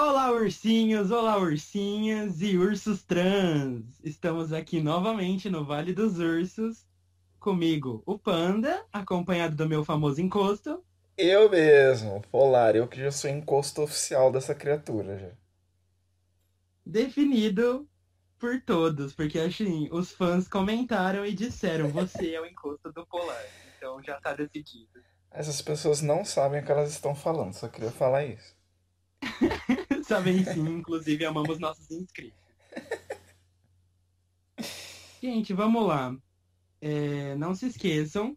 Olá, ursinhos, olá, ursinhas e ursos trans! Estamos aqui novamente no Vale dos Ursos, comigo o Panda, acompanhado do meu famoso encosto. Eu mesmo, Polar, eu que já sou encosto oficial dessa criatura já. Definido por todos, porque assim, os fãs comentaram e disseram, você é o encosto do Polar. Então já tá decidido. Essas pessoas não sabem o que elas estão falando, só queria falar isso. Sabem sim, inclusive amamos nossos inscritos. Gente, vamos lá. É, não se esqueçam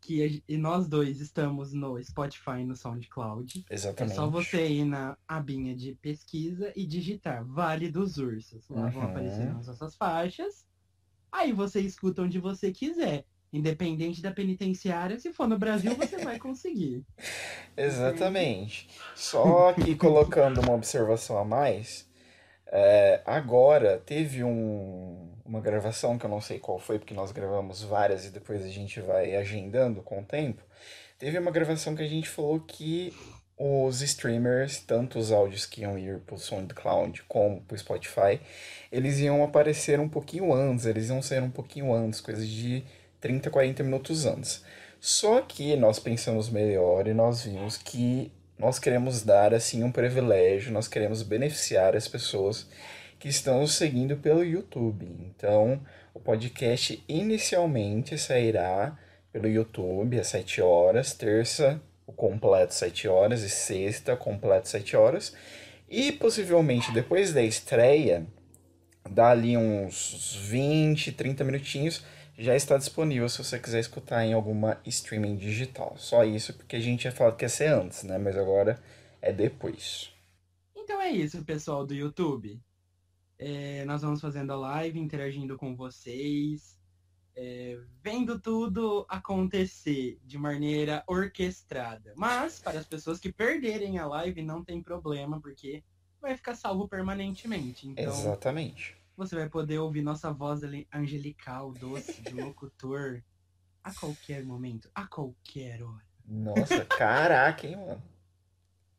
que nós dois estamos no Spotify e no SoundCloud. Exatamente. É só você ir na abinha de pesquisa e digitar Vale dos Ursos. Lá uhum. vão aparecer as nossas faixas. Aí você escuta onde você quiser. Independente da penitenciária, se for no Brasil, você vai conseguir. Exatamente. Só que colocando uma observação a mais, é, agora teve um, uma gravação que eu não sei qual foi, porque nós gravamos várias e depois a gente vai agendando com o tempo. Teve uma gravação que a gente falou que os streamers, tanto os áudios que iam ir pro SoundCloud como pro Spotify, eles iam aparecer um pouquinho antes, eles iam ser um pouquinho antes, coisas de 30, 40 minutos antes. Só que nós pensamos melhor e nós vimos que nós queremos dar assim um privilégio, nós queremos beneficiar as pessoas que estão nos seguindo pelo YouTube. Então, o podcast inicialmente sairá pelo YouTube às 7 horas, terça o completo 7 horas e sexta completo 7 horas. E possivelmente depois da estreia, dali uns 20, 30 minutinhos, já está disponível se você quiser escutar em alguma streaming digital. Só isso, porque a gente tinha falado que ia ser antes, né? Mas agora é depois. Então é isso, pessoal do YouTube. É, nós vamos fazendo a live, interagindo com vocês, é, vendo tudo acontecer de maneira orquestrada. Mas, para as pessoas que perderem a live, não tem problema, porque vai ficar salvo permanentemente. Então, Exatamente. Você vai poder ouvir nossa voz angelical, doce, de locutor, a qualquer momento, a qualquer hora. Nossa, caraca, hein, mano?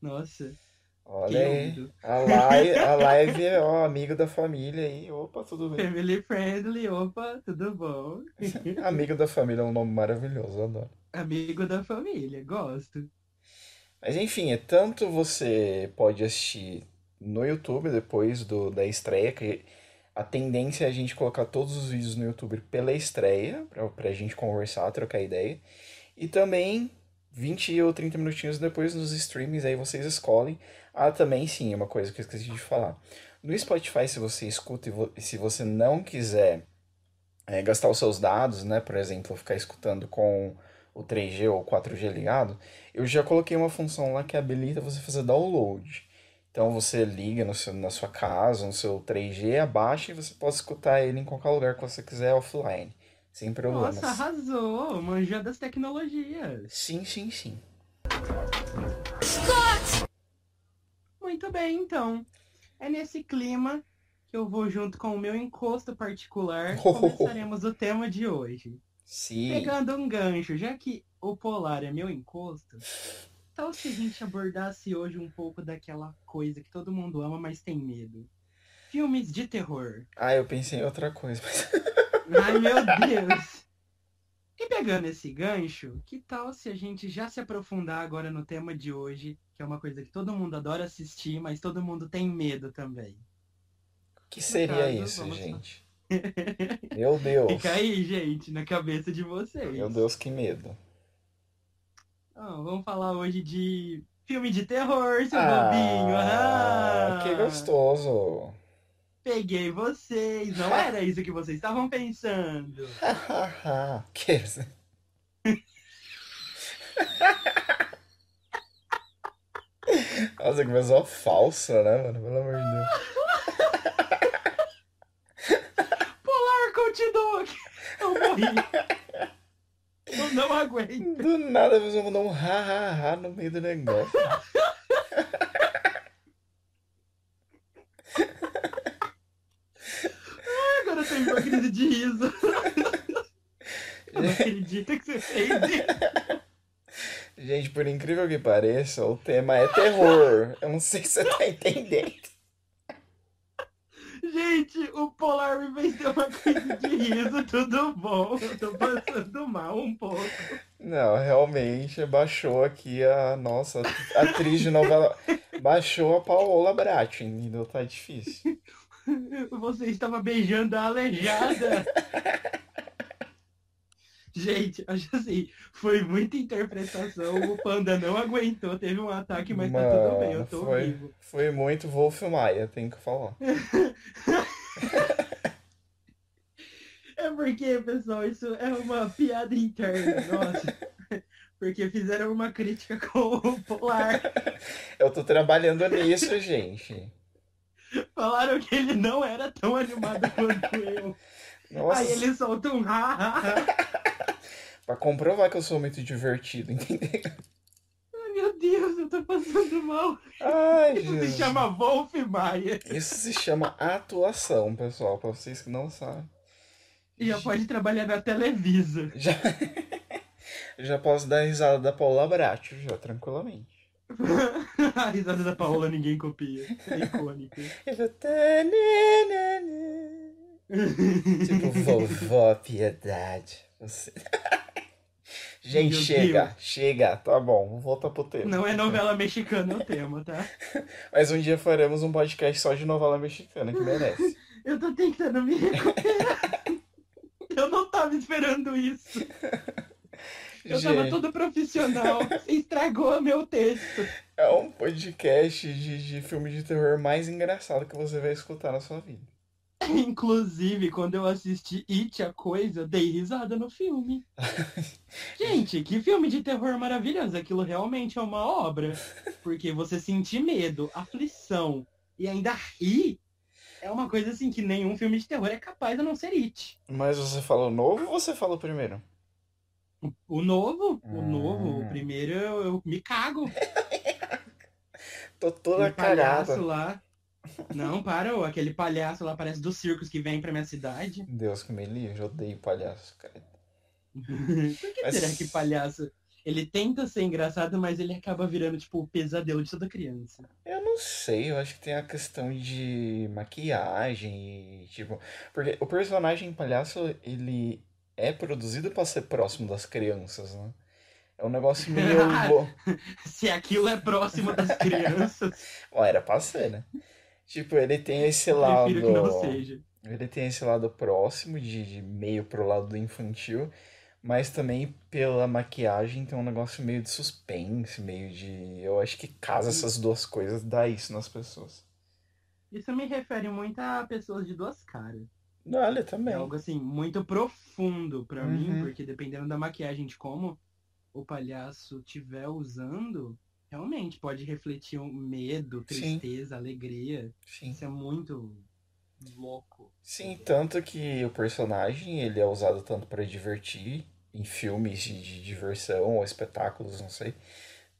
Nossa. Olha aí, a live, a live é ó, amigo da família aí. Opa, tudo bem? Family friendly, opa, tudo bom? amigo da família é um nome maravilhoso, adoro. Amigo da família, gosto. Mas enfim, é tanto você pode assistir no YouTube depois do, da estreia, que a tendência é a gente colocar todos os vídeos no YouTube pela estreia, pra, pra gente conversar, trocar ideia. E também 20 ou 30 minutinhos depois nos streamings, aí vocês escolhem. Ah, também sim, uma coisa que eu esqueci de falar. No Spotify, se você escuta e se você não quiser é, gastar os seus dados, né, por exemplo, ficar escutando com o 3G ou 4G ligado, eu já coloquei uma função lá que habilita você fazer download. Então você liga no seu, na sua casa, no seu 3G, abaixa e você pode escutar ele em qualquer lugar que você quiser offline. Sem problemas. Nossa, arrasou! Manja das tecnologias. Sim, sim, sim. Scott! Muito bem, então. É nesse clima que eu vou junto com o meu encosto particular oh. começaremos o tema de hoje. Sim. Pegando um gancho, já que o polar é meu encosto, tal se a gente abordasse hoje um pouco daquela coisa que todo mundo ama, mas tem medo? Filmes de terror. Ah, eu pensei em outra coisa, mas. Ai, meu Deus! E pegando esse gancho, que tal se a gente já se aprofundar agora no tema de hoje, que é uma coisa que todo mundo adora assistir, mas todo mundo tem medo também? O que seria caso, isso, gente? Meu Deus! Fica aí, gente, na cabeça de vocês. Meu Deus, que medo. Vamos falar hoje de filme de terror, seu ah, bobinho. Ah, que gostoso. Peguei vocês. Não era isso que vocês estavam pensando. que Nossa, que pessoa falsa, né, mano? Pelo amor de Deus. Polar, continua. Eu morri. Não aguento. Do nada a pessoa mandou um ha, ha, ha no meio do negócio. ah, agora eu tenho uma crise de riso. Eu não acredito que você fez isso. Gente, por incrível que pareça, o tema é terror. Eu não sei se você tá entendendo. Gente, o Polar me vendeu uma coisa de riso, tudo bom. Eu tô passando mal um pouco. Não, realmente baixou aqui a nossa atriz de novela. Baixou a Paola Bratti, entendeu? Tá difícil. Você estava beijando a aleijada. Gente, acho assim, foi muita interpretação. O Panda não aguentou, teve um ataque, mas tá tudo bem, eu tô foi, vivo. Foi muito Wolf Maia, tem que falar. É porque, pessoal, isso é uma piada interna, nossa. Porque fizeram uma crítica com o Polar. Eu tô trabalhando nisso, gente. Falaram que ele não era tão animado quanto eu. Nossa. Aí ele solta um ha. Pra comprovar que eu sou muito divertido, entendeu? Ai, Meu Deus, eu tô passando mal. Ai, Isso se Jesus. chama Wolf Maia. Isso se chama atuação, pessoal, pra vocês que não sabem. E já pode trabalhar na Televisa. Já, já posso dar risada da Paula Bratti, já, tranquilamente. A risada da Paola ninguém copia. É icônica. Eu vou- tananana. Tipo, vovó Piedade. Você... Gente, Meu chega, Deus. chega, tá bom, voltar pro tema. Não é novela mexicana o tema, tá? Mas um dia faremos um podcast só de novela mexicana, que merece. Eu tô tentando me recuperar. Eu não tava esperando isso. Eu tava Gente, todo profissional. Você estragou meu texto. é um podcast de, de filme de terror mais engraçado que você vai escutar na sua vida. Inclusive, quando eu assisti It, a coisa, eu dei risada no filme. Gente, que filme de terror maravilhoso. Aquilo realmente é uma obra. Porque você sentir medo, aflição e ainda rir é uma coisa assim que nenhum filme de terror é capaz a não ser It. Mas você falou novo ou você falou primeiro? O novo, o Hum. novo, o primeiro eu, eu me cago. Tô toda Aquele palhaço cagada. lá. Não, para, ô, aquele palhaço lá parece dos circos que vem pra minha cidade. Deus que me livre, eu odeio palhaço, cara. Por que Mas- será que palhaço? Ele tenta ser engraçado, mas ele acaba virando, tipo, o pesadelo de toda criança. Eu não sei, eu acho que tem a questão de maquiagem e tipo, porque o personagem palhaço, ele é produzido pra ser próximo das crianças, né? É um negócio meio. Se aquilo é próximo das crianças, Ó, era pra ser, né? Tipo, ele tem esse lado. prefiro que não seja. Ele tem esse lado próximo, de, de meio pro lado do infantil, mas também pela maquiagem tem um negócio meio de suspense, meio de. Eu acho que casa essas duas coisas, dá isso nas pessoas. Isso me refere muito a pessoas de duas caras. Olha, É também. algo assim, muito profundo pra Uhum. mim, porque dependendo da maquiagem de como o palhaço estiver usando, realmente pode refletir um medo, Sim. tristeza, alegria. Sim. Isso é muito louco. Sim, tanto que o personagem ele é usado tanto para divertir em filmes de, de diversão ou espetáculos, não sei,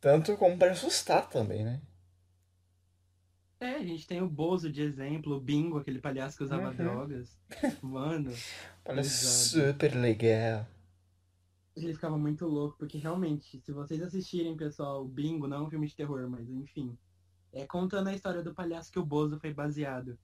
tanto como para assustar também, né? É, a gente tem o Bozo de exemplo, o Bingo, aquele palhaço que usava Uhum. drogas. Mano, Parece Exato. super legal. ele ficava muito louco, porque realmente, se vocês assistirem, pessoal, o Bingo não é um filme de terror, mas enfim. É contando a história do palhaço que o Bozo foi baseado.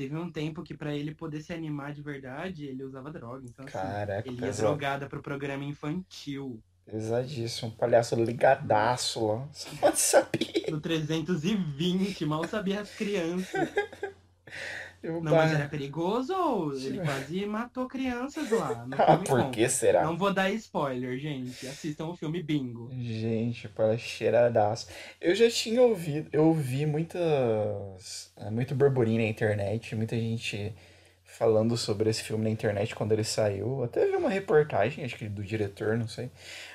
Teve um tempo que pra ele poder se animar de verdade, ele usava droga. Então, assim, Caraca, ele ia drogada pro programa infantil. Pesadíssimo. Um palhaço ligadaço lá. Só pode saber. No 320, mal sabia as crianças. Eu, Não, mas era perigoso ou ele quase matou crianças lá? No Ah, por que será? Não vou dar spoiler, gente. Assistam o filme Bingo. Gente, para cheiradaço. Eu já tinha ouvido, eu ouvi muitas, é, muito burburinho na internet, muita gente falando sobre esse filme na internet quando ele saiu. Até vi uma reportagem, acho que do diretor, não sei.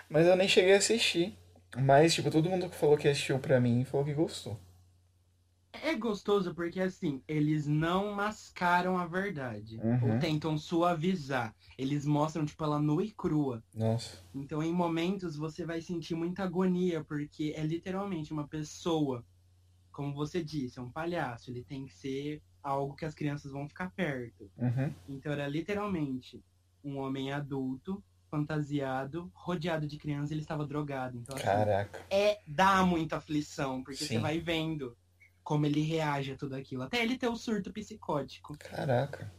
Mas eu nem cheguei a assistir. Mas, tipo, todo mundo que falou que assistiu pra mim falou que gostou. É gostoso porque, assim, eles não mascaram a verdade. Uhum. Ou tentam suavizar. Eles mostram, tipo, ela nua e crua. Nossa. Então, em momentos, você vai sentir muita agonia, porque é literalmente uma pessoa. Como você disse, é um palhaço. Ele tem que ser algo que as crianças vão ficar perto. Uhum. Então, era literalmente um homem adulto fantasiado, rodeado de crianças, ele estava drogado. Então, assim, Caraca. é dá muita aflição, porque Sim. você vai vendo como ele reage a tudo aquilo. Até ele ter o surto psicótico. Caraca.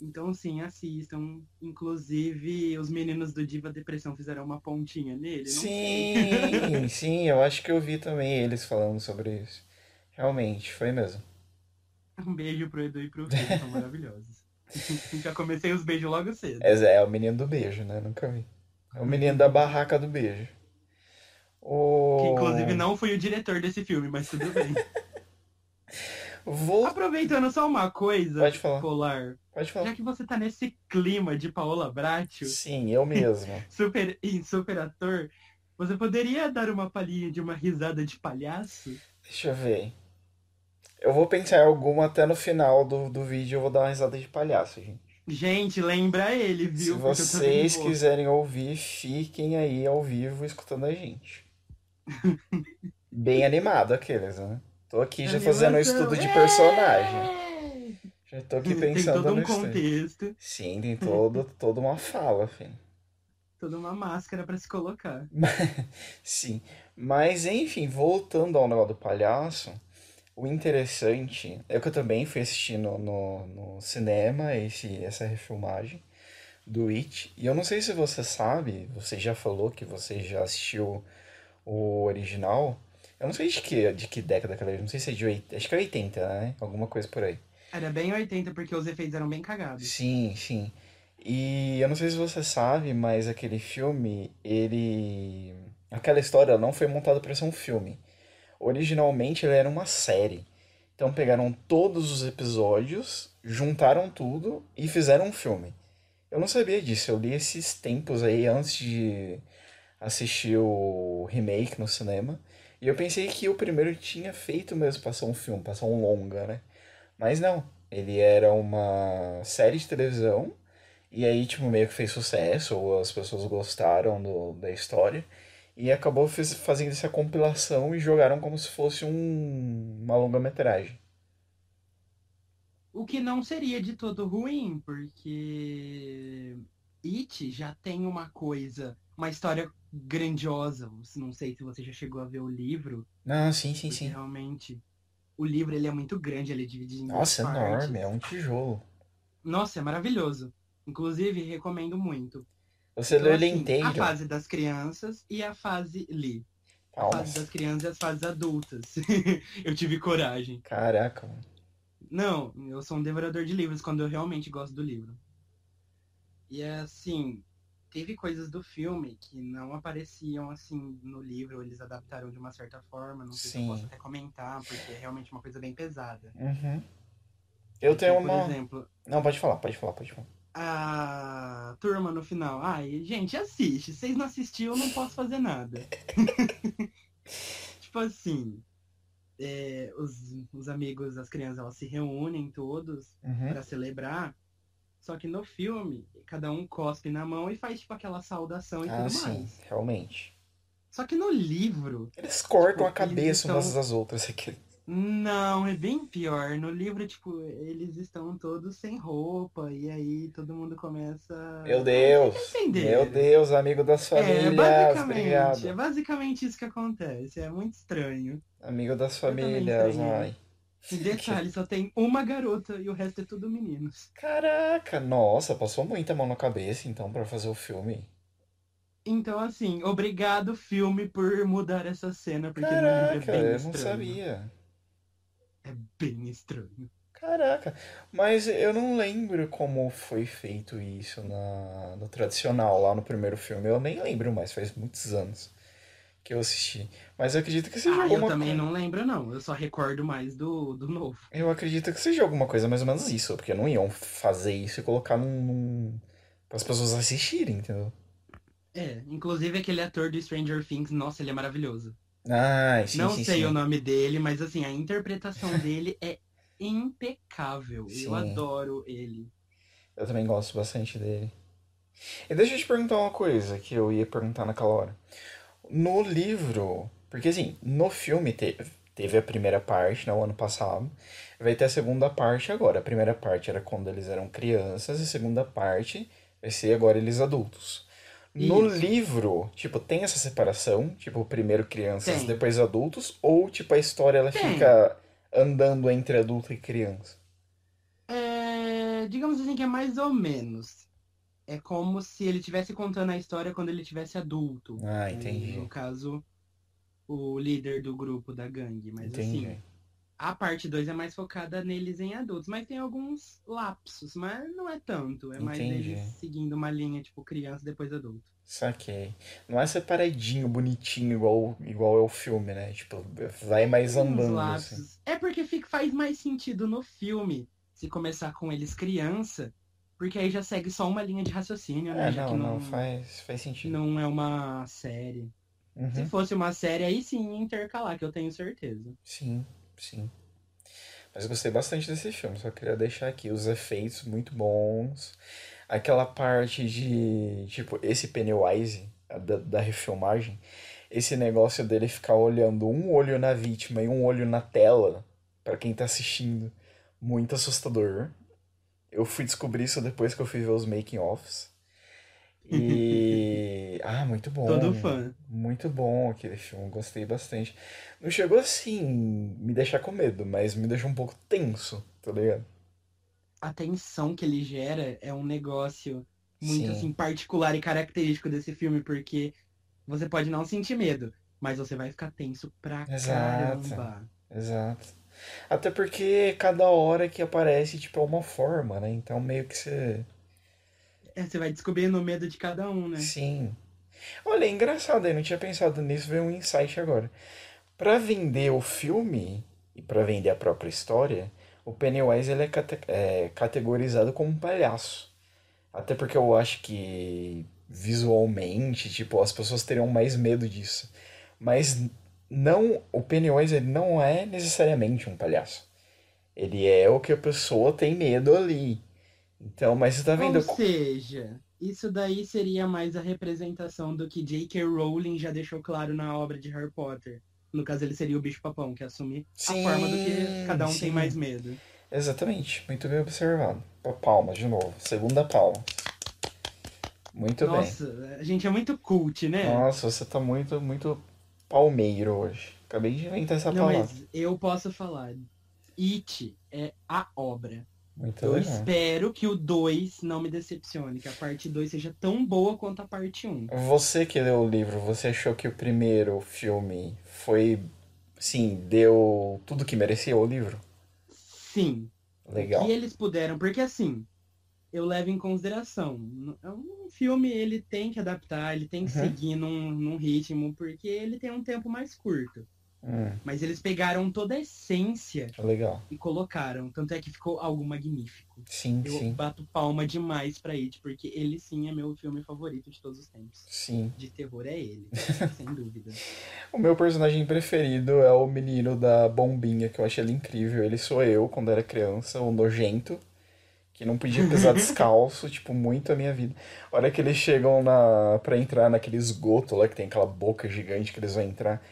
Então, sim, assistam. Inclusive, os meninos do Diva Depressão fizeram uma pontinha nele. Sim, sim, eu acho que eu vi também eles falando sobre isso. Realmente, foi mesmo. Um beijo pro Edu e pro Fê, são maravilhosos. Já comecei os beijos logo cedo. É, é o menino do beijo, né? Nunca vi. É o menino da barraca do beijo. O... Que inclusive não fui o diretor desse filme, mas tudo bem. Vou... Aproveitando só uma coisa, Pode falar. Polar. Pode falar. Já que você tá nesse clima de Paola Bracho, Sim, eu mesmo. super, super ator, você poderia dar uma palhinha de uma risada de palhaço? Deixa eu ver. Eu vou pensar em alguma até no final do, do vídeo eu vou dar uma risada de palhaço, gente. Gente, lembra ele, Se viu? Tô vocês quiserem ouvir, fiquem aí ao vivo escutando a gente. Bem animado aqueles, né? Tô aqui já fazendo um estudo de personagem. Já tô aqui Tem pensando todo um no estudo. contexto, Sim, tem todo, toda uma fala, filho. toda uma máscara pra se colocar. Sim, mas enfim, voltando ao negócio do palhaço, o interessante é que eu também fui assistir no, no, no cinema esse, essa refilmagem do It, e eu não sei se você sabe, você já falou que você já assistiu o original, eu não sei de que, de que década que ele é, não sei se é de 80, acho que é 80, né? Alguma coisa por aí. Era bem 80 porque os efeitos eram bem cagados. Sim, sim. E eu não sei se você sabe, mas aquele filme, ele. Aquela história não foi montada para ser um filme. Originalmente ele era uma série. Então pegaram todos os episódios, juntaram tudo e fizeram um filme. Eu não sabia disso, eu li esses tempos aí antes de assistir o remake no cinema. E eu pensei que o primeiro tinha feito mesmo pra ser um filme, pra ser um longa, né? Mas não, ele era uma série de televisão, e aí, tipo, meio que fez sucesso, ou as pessoas gostaram do, da história, e acabou fiz- fazendo essa compilação e jogaram como se fosse um, uma longa-metragem. O que não seria de todo ruim, porque It já tem uma coisa, uma história grandiosa. Não sei se você já chegou a ver o livro, Ah, sim, sim, sim. realmente o livro ele é muito grande, ele é dividido em Nossa, partes. enorme, é um tijolo. Nossa, é maravilhoso. Inclusive, recomendo muito. Você Então, leu ele assim, A inteiro? fase das crianças e a fase li. A fase das crianças e as fases adultas. eu tive coragem. Caraca, mano. Não, eu sou um devorador de livros quando eu realmente gosto do livro. E é assim, teve coisas do filme que não apareciam assim no livro, eles adaptaram de uma certa forma, não sei se eu Sim. posso até comentar, porque é realmente uma coisa bem pesada. Uhum. Eu tenho Então, uma. Por exemplo, Não, pode falar, pode falar, pode falar. a turma no final. Ai, gente, assiste. Vocês não assistiram, eu não posso fazer nada. tipo assim, é, os, os amigos, as crianças, elas se reúnem todos Uhum. pra celebrar. Só que no filme, cada um cospe na mão e faz tipo aquela saudação e Ah, tudo sim, mais. realmente. Só que no livro, Eles cortam a Tipo, eles cabeça umas estão- das outras aqui. não, é bem pior. No livro, tipo, eles estão todos sem roupa e aí todo mundo começa. Meu Deus! Meu Deus, amigo das É, famílias, basicamente, obrigado. é basicamente isso que acontece. É muito estranho. Amigo das famílias, ai. E detalhe, só tem uma garota e o resto é tudo meninos. Caraca, nossa, passou muita mão na cabeça então pra fazer o filme. Então, assim, obrigado, filme, por mudar essa cena, porque no Caraca, livro é bem eu não sabia. É bem estranho. Caraca, mas eu não lembro como foi feito isso na, no tradicional, lá no primeiro filme. Eu nem lembro mais, faz muitos anos que eu assisti. Mas eu acredito que seja Ah, eu alguma também coisa. não lembro, não. Eu só recordo mais do, do novo. Eu acredito que seja alguma coisa mais ou menos isso, porque não iam fazer isso e colocar num, num... para as pessoas assistirem, entendeu? É, inclusive aquele ator do Stranger Things, nossa, ele é maravilhoso. Ah, sim, não sim, sei sim. o nome dele, mas assim, a interpretação dele é impecável. Sim. Eu adoro ele. Eu também gosto bastante dele. E deixa eu te perguntar uma coisa que eu ia perguntar naquela hora. No livro, porque assim, no filme teve, teve a primeira parte, no ano passado, vai ter a segunda parte agora. A primeira parte era quando eles eram crianças, e a segunda parte Vai ser agora eles adultos. No Isso. livro, tipo, tem essa separação, tipo, primeiro crianças, Tem. depois adultos, ou tipo a história ela Tem. fica andando entre adulto e criança? É, digamos assim que é mais ou menos. É como se ele estivesse contando a história quando ele tivesse adulto. Ah, entendi. No caso, o líder do grupo da gangue. Mas Entendi. assim, a parte 2 é mais focada neles em adultos. Mas tem alguns lapsos, mas não é tanto. É mais Entendi. eles seguindo uma linha, tipo, criança depois adulto. Saquei. Não é separadinho, bonitinho, igual, igual é o filme, né? Tipo, vai mais Uns andando, lapsos. assim. É porque fica, faz mais sentido no filme se começar com eles criança, porque aí já segue só uma linha de raciocínio, né? É, Já não, que não, não, faz, faz sentido. não é uma série. Se Uhum. fosse uma série, aí sim intercalar, que eu tenho certeza. Sim, sim. Mas gostei bastante desse filme, só queria deixar aqui os efeitos muito bons. Aquela parte de, tipo, esse Pennywise, da, da refilmagem, esse negócio dele ficar olhando um olho na vítima e um olho na tela, pra quem tá assistindo, muito assustador. Eu fui descobrir isso depois que eu fui ver os making-offs. E. Ah, muito bom. Todo fã. Muito bom aquele filme, gostei bastante. Não chegou assim me deixar com medo, mas me deixou um pouco tenso, tá ligado? A tensão que ele gera é um negócio muito Sim. assim particular e característico desse filme, porque você pode não sentir medo, mas você vai ficar tenso pra Exato. caramba. Exato. Até porque cada hora que aparece, tipo, é uma forma, né? Então meio que você. É, você vai descobrindo o medo de cada um, né? Sim. Olha, é engraçado, eu não tinha pensado nisso, veio um insight agora. Pra vender o filme e pra vender a própria história, o Pennywise ele é, cate- é categorizado como um palhaço. Até porque eu acho que visualmente, tipo, as pessoas teriam mais medo disso. Mas não, o Pennywise ele não é necessariamente um palhaço. Ele é o que a pessoa tem medo ali. Então, mas você tá vendo? Ou seja, isso daí seria mais a representação do que J.K. Rowling já deixou claro na obra de Harry Potter. No caso, ele seria o bicho-papão, que assume Sim, a forma do que cada um sim. tem mais medo. Exatamente, muito bem observado. Pa- Palmas de novo, segunda palma. Muito bem. Nossa, a gente é muito cult, né? Nossa, você tá muito, muito palmeiro hoje. Acabei de inventar essa Não, palavra. mas eu posso falar. It é a obra. Muito Eu legal. espero que o 2 não me decepcione, que a parte 2 seja tão boa quanto a parte 1. Você que leu o livro, você achou que o primeiro filme foi, sim, deu tudo que merecia o livro? Sim, Legal. que eles puderam, porque assim, eu levo em consideração, é um filme ele tem que adaptar, ele tem que Uhum. seguir num, num ritmo, porque ele tem um tempo mais curto. Hum, Mas eles pegaram toda a essência legal. e colocaram, tanto é que ficou algo magnífico. Sim, Eu sim, bato palma demais pra It, porque ele sim é meu filme favorito de todos os tempos. sim. De terror é ele, sem dúvida. O meu personagem preferido é o menino da bombinha, que eu achei ele incrível. Ele sou eu quando era criança, o nojento, que não podia pisar descalço, tipo, muito a minha vida. A hora que eles chegam na pra entrar naquele esgoto lá, que tem aquela boca gigante que eles vão entrar,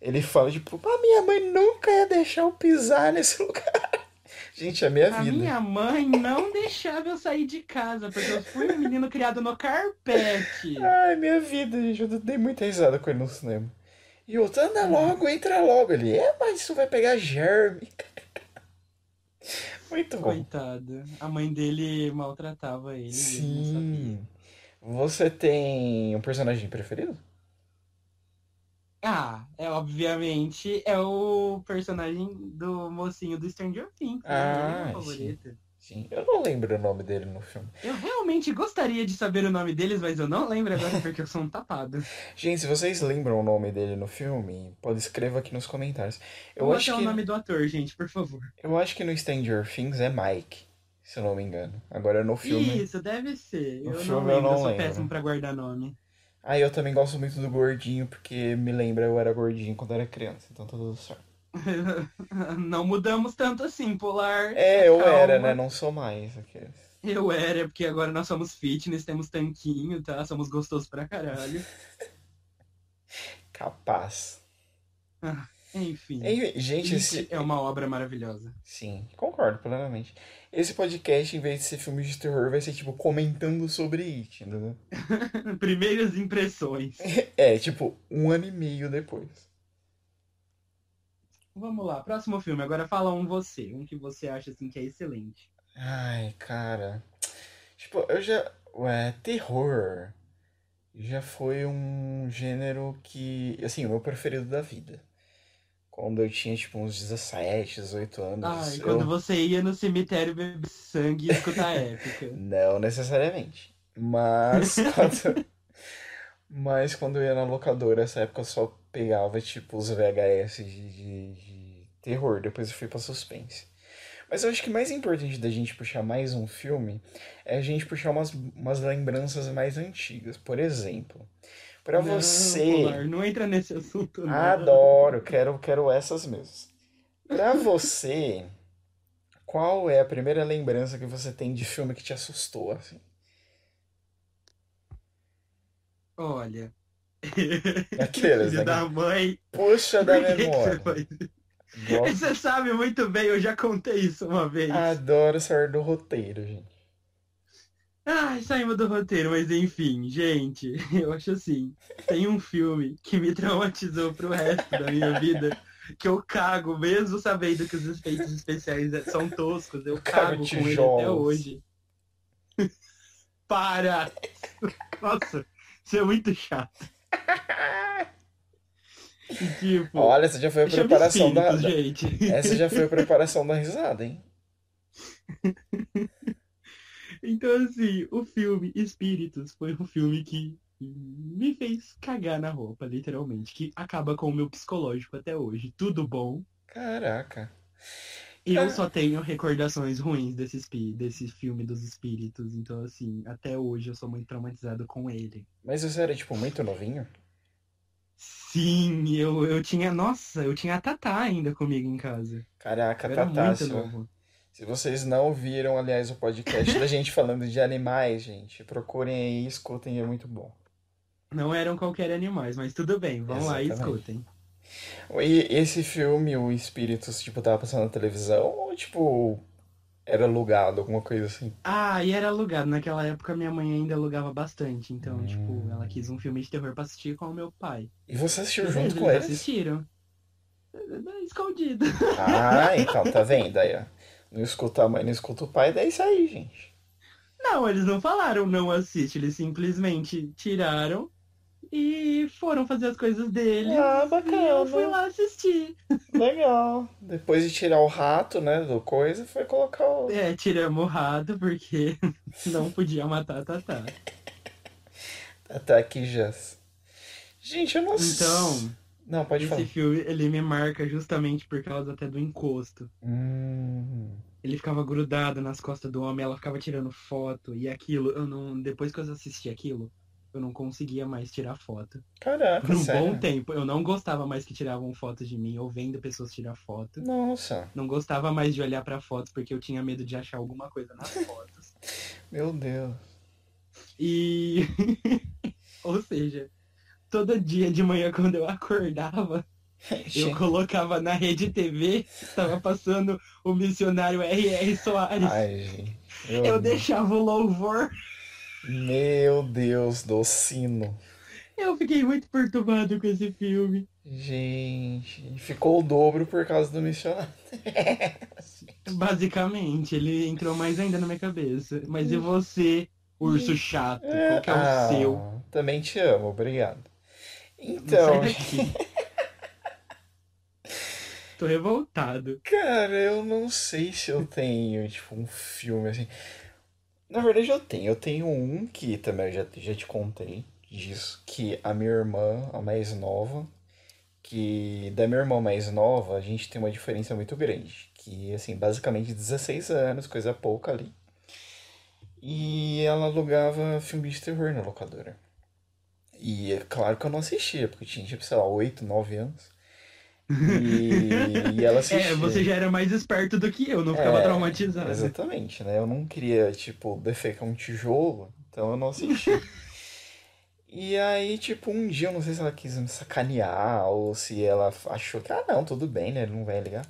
ele fala, tipo, a minha mãe nunca ia deixar eu pisar nesse lugar. Gente, é a minha A vida. minha mãe não deixava eu sair de casa, porque eu fui um menino criado no carpete. Ai, minha vida, gente, eu dei muita risada com ele no cinema. E outro, anda logo, entra logo. Ele, é, mas isso vai pegar germe. Muito bom. Coitado. A mãe dele maltratava ele. e ele não sabia. Sim. Você tem um personagem preferido? Ah, é obviamente é o personagem do mocinho do Stranger Things. né? Ah, é meu sim. favorito. Sim. Eu não lembro o nome dele no filme. Eu realmente gostaria de saber o nome deles, mas eu não lembro agora porque eu sou um tapado. Gente, se vocês lembram o nome dele no filme, pode escrever aqui nos comentários. Eu Qual acho é o que nome do ator, gente, por favor? eu acho que no Stranger Things é Mike, se eu não me engano. Agora no filme. Isso, deve ser. No Eu filme não eu lembro, não eu sou lembro. péssimo pra guardar nome. Ah, eu também gosto muito do gordinho porque me lembra eu era gordinho quando era criança, então tá tudo certo. Não mudamos tanto assim, Polar. É, eu Calma. era, né? Não sou mais. Eu era, porque agora nós somos fitness, temos tanquinho, tá? Somos gostosos pra caralho. Capaz. Enfim. Ei, gente, esse... é uma obra maravilhosa. Sim, concordo. concordo plenamente. Esse podcast, em vez de ser filme de terror, vai ser tipo comentando sobre It, entendeu? Primeiras impressões. É, tipo, um ano e meio depois. Vamos lá, próximo filme. Agora fala um você, um que você acha assim que é excelente. Ai, cara. Tipo, eu já. Ué, terror. Já foi um gênero que. Assim, o meu preferido da vida. Quando eu tinha, tipo, uns 17, 18 anos. Eu... quando você ia no cemitério beber sangue e escutar épica. Não necessariamente. Mas quando. Mas quando eu ia na locadora, essa época eu só pegava, tipo, os VHS de, de, de terror. Depois eu fui pra suspense. Mas eu acho que mais importante da gente puxar mais um filme é a gente puxar umas, umas lembranças mais antigas. Por exemplo, pra Não, você. Polar, não entra nesse assunto, não. Adoro, quero, quero essas mesmo. Pra você, qual é a primeira lembrança que você tem de filme que te assustou, assim? Olha. Aqueles, Filho né? da mãe. Puxa da você memória. Você sabe muito bem, eu já contei isso uma vez. Adoro sair do roteiro, gente. Ai, saímos do roteiro, mas enfim, gente, eu acho assim, tem um filme que me traumatizou pro resto da minha vida, que eu cago, mesmo sabendo que os efeitos especiais são toscos, eu Caga cago com ele até hoje. Para! Nossa, isso é muito chato. E, tipo, Olha, essa já foi a preparação da, da- gente. Essa já foi a preparação da risada, hein? Então, assim, o filme Espíritos foi um filme que me fez cagar na roupa, literalmente. Que acaba com o meu psicológico até hoje. Tudo bom. Caraca. Eu só tenho recordações ruins desse, desse filme dos espíritos. Então, assim, até hoje eu sou muito traumatizado com ele. Mas você era, tipo, muito novinho? Sim, eu, eu tinha. Nossa, eu tinha a Tatá ainda comigo em casa. Caraca, Eu era Tatá, se, novo. se vocês não viram, aliás, o podcast da gente falando de animais, gente, procurem aí, escutem, é muito bom. Não eram qualquer animais, mas tudo bem, vão lá e Exatamente. escutem. E esse filme, o Espíritos, tipo, tava passando na televisão ou, tipo, era alugado, alguma coisa assim? Ah, e era alugado. Naquela época minha mãe ainda alugava bastante. Então, Hum. tipo, ela quis um filme de terror pra assistir com o meu pai. E você assistiu Beleza, junto com eles assistiram. É, Escondido. Ah, então, tá vendo aí, ó. Não escuta a mãe, não escuta o pai, daí é isso aí, gente. Não, eles não falaram não assiste. Eles simplesmente tiraram e foram fazer as coisas deles. Ah, E bacana. eu fui lá assistir. Legal. Depois de tirar o rato, né, do coisa, foi colocar o... É, tiramos o rato porque não podia matar a Tatá. Até aqui já. Gente, eu não Então, Não, pode esse falar. filme, ele me marca justamente por causa até do encosto. Hum, Ele ficava grudado nas costas do homem, ela ficava tirando foto e aquilo, eu não, depois que eu assisti aquilo, eu não conseguia mais tirar foto. caraca, Por um sério? bom tempo, eu não gostava mais que tiravam fotos de mim, ou vendo pessoas tirar foto. Nossa, Não gostava mais de olhar pra fotos porque eu tinha medo de achar alguma coisa nas fotos. meu Deus. E ou seja, todo dia de manhã quando eu acordava, eu colocava na rede TV, tava passando o missionário R.R. Soares. Ai. Meu, Eu deixava o louvor. Meu Deus do sino. Eu fiquei muito perturbado com esse filme. Gente, ficou o dobro por causa do missionário. Basicamente, ele entrou mais ainda na minha cabeça. Mas e você, urso chato? Qual que é o ah, seu? Também te amo, obrigado. Então. Tô revoltado. cara, eu não sei se eu tenho, tipo, um filme assim. Na verdade, eu tenho. Eu tenho um que também já, já te contei disso, que a minha irmã, a mais nova, que da minha irmã mais nova, a gente tem uma diferença muito grande. Que, assim, basicamente 16 anos, coisa pouca ali. E ela alugava filme de terror na locadora. E é claro que eu não assistia, porque tinha, tipo, sei lá, 8, 9 anos. E, e ela assistia. É, você já era mais esperto do que eu, não ficava É, traumatizado. Exatamente, né? Eu não queria, tipo, defecar um tijolo, então eu não assisti. E aí, tipo, um dia, eu não sei se ela quis me sacanear ou se ela achou que, ah, não, tudo bem, né? Ele não vai ligar.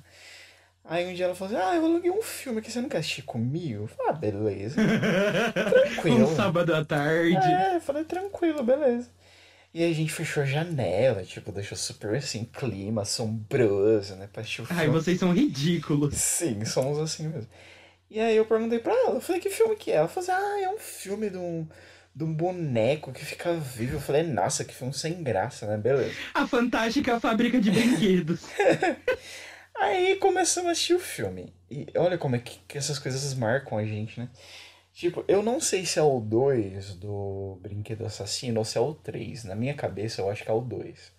Aí um dia ela falou assim, ah, eu aluguei um filme aqui, você não quer assistir comigo? Eu falei, ah, beleza. tranquilo. Um sábado à tarde. É, eu falei, tranquilo, beleza. E aí a gente fechou a janela, tipo, deixou super assim, clima assombroso, né? Pra assistir o filme. Ai, vocês são ridículos. Sim, somos assim mesmo. E aí eu perguntei pra ela, eu falei, que filme que é? Ela falou assim, ah, é um filme de um, de um boneco que fica vivo. Eu falei, nossa, que filme sem graça, né? Beleza. A fantástica fábrica de brinquedos. Aí começamos a assistir o filme. E olha como é que, que essas coisas marcam a gente, né? Tipo, eu não sei se é o 2 do Brinquedo Assassino ou se é o 3. Na minha cabeça, eu acho que é o 2.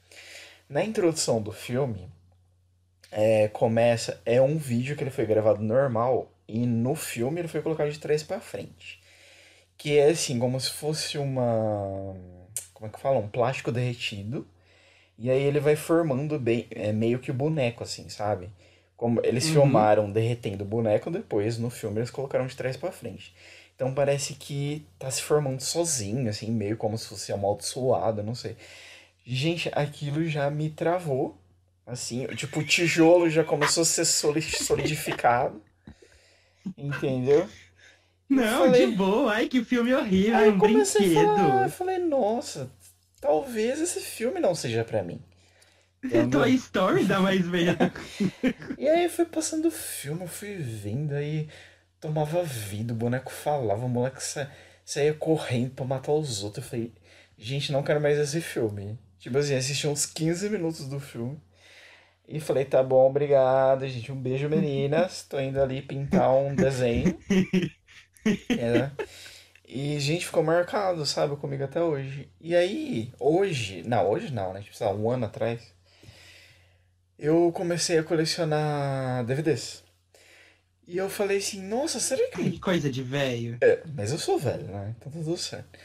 Na introdução do filme, é, começa. É um vídeo que ele foi gravado normal e no filme ele foi colocado de trás para frente. Que é assim, como se fosse uma. Como é que fala? Um plástico derretido. E aí ele vai formando bem, é, meio que o boneco, assim, sabe? Como eles Uhum. filmaram derretendo o boneco, depois no filme eles colocaram de trás para frente. Então parece que tá se formando sozinho, assim, meio como se fosse amaldiçoado, não sei. Gente, aquilo já me travou. Assim, tipo, o tijolo já começou a ser soli- solidificado. Entendeu? Não, falei- de boa. Ai, que filme horrível. Aí eu um comecei a falar, eu brinquedo. falei, nossa, talvez esse filme não seja pra mim. Entendeu? Toy Story dá mais medo. E aí foi passando o filme, eu fui vendo, aí tomava vida, o boneco falava, o moleque sa saía correndo pra matar os outros. Eu falei, gente, não quero mais esse filme. Tipo assim, assisti uns 15 minutos do filme. E falei, tá bom, obrigado, gente. Um beijo, meninas. Tô indo ali pintar um desenho. É, né? E, gente, ficou marcado, sabe, comigo até hoje. E aí, hoje, não, hoje não, né? Tipo, sei lá, um ano atrás, eu comecei a colecionar DVDs. E eu falei assim, nossa, será que. que coisa de velho. É, mas eu sou velho, né? Então tá tudo certo.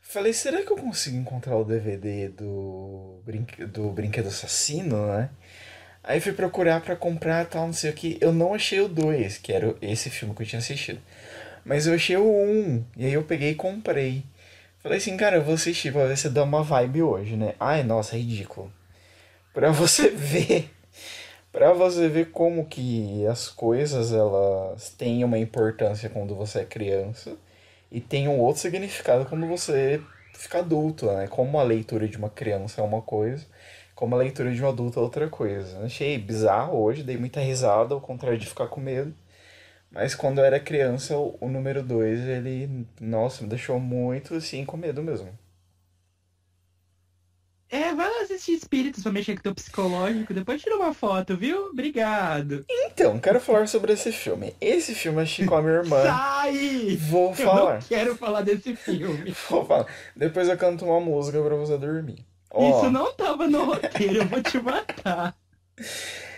Falei, será que eu consigo encontrar o DVD do, brinque... do Brinquedo Assassino, né? Aí fui procurar pra comprar tal, não sei o que. Eu não achei o 2, que era esse filme que eu tinha assistido. Mas eu achei o 1. E aí eu peguei e comprei. Falei assim, cara, eu vou assistir pra ver se dá uma vibe hoje, né? Ai, nossa, é ridículo. Pra você ver. Pra você ver como que as coisas elas têm uma importância quando você é criança e tem um outro significado quando você fica adulto, né? Como a leitura de uma criança é uma coisa, como a leitura de um adulto é outra coisa. Achei bizarro hoje, dei muita risada, ao contrário de ficar com medo. Mas quando eu era criança, o, o número 2, ele, nossa, me deixou muito assim com medo mesmo. É, vai lá assistir Espíritos pra mexer com teu psicológico. Depois tira uma foto, viu? Obrigado. Então, quero falar sobre esse filme. Esse filme eu assisti com a minha irmã. Sai! Vou Eu falar. não quero falar desse filme. Vou falar. Depois eu canto uma música pra você dormir. Ó, Isso não tava no roteiro, eu vou te matar.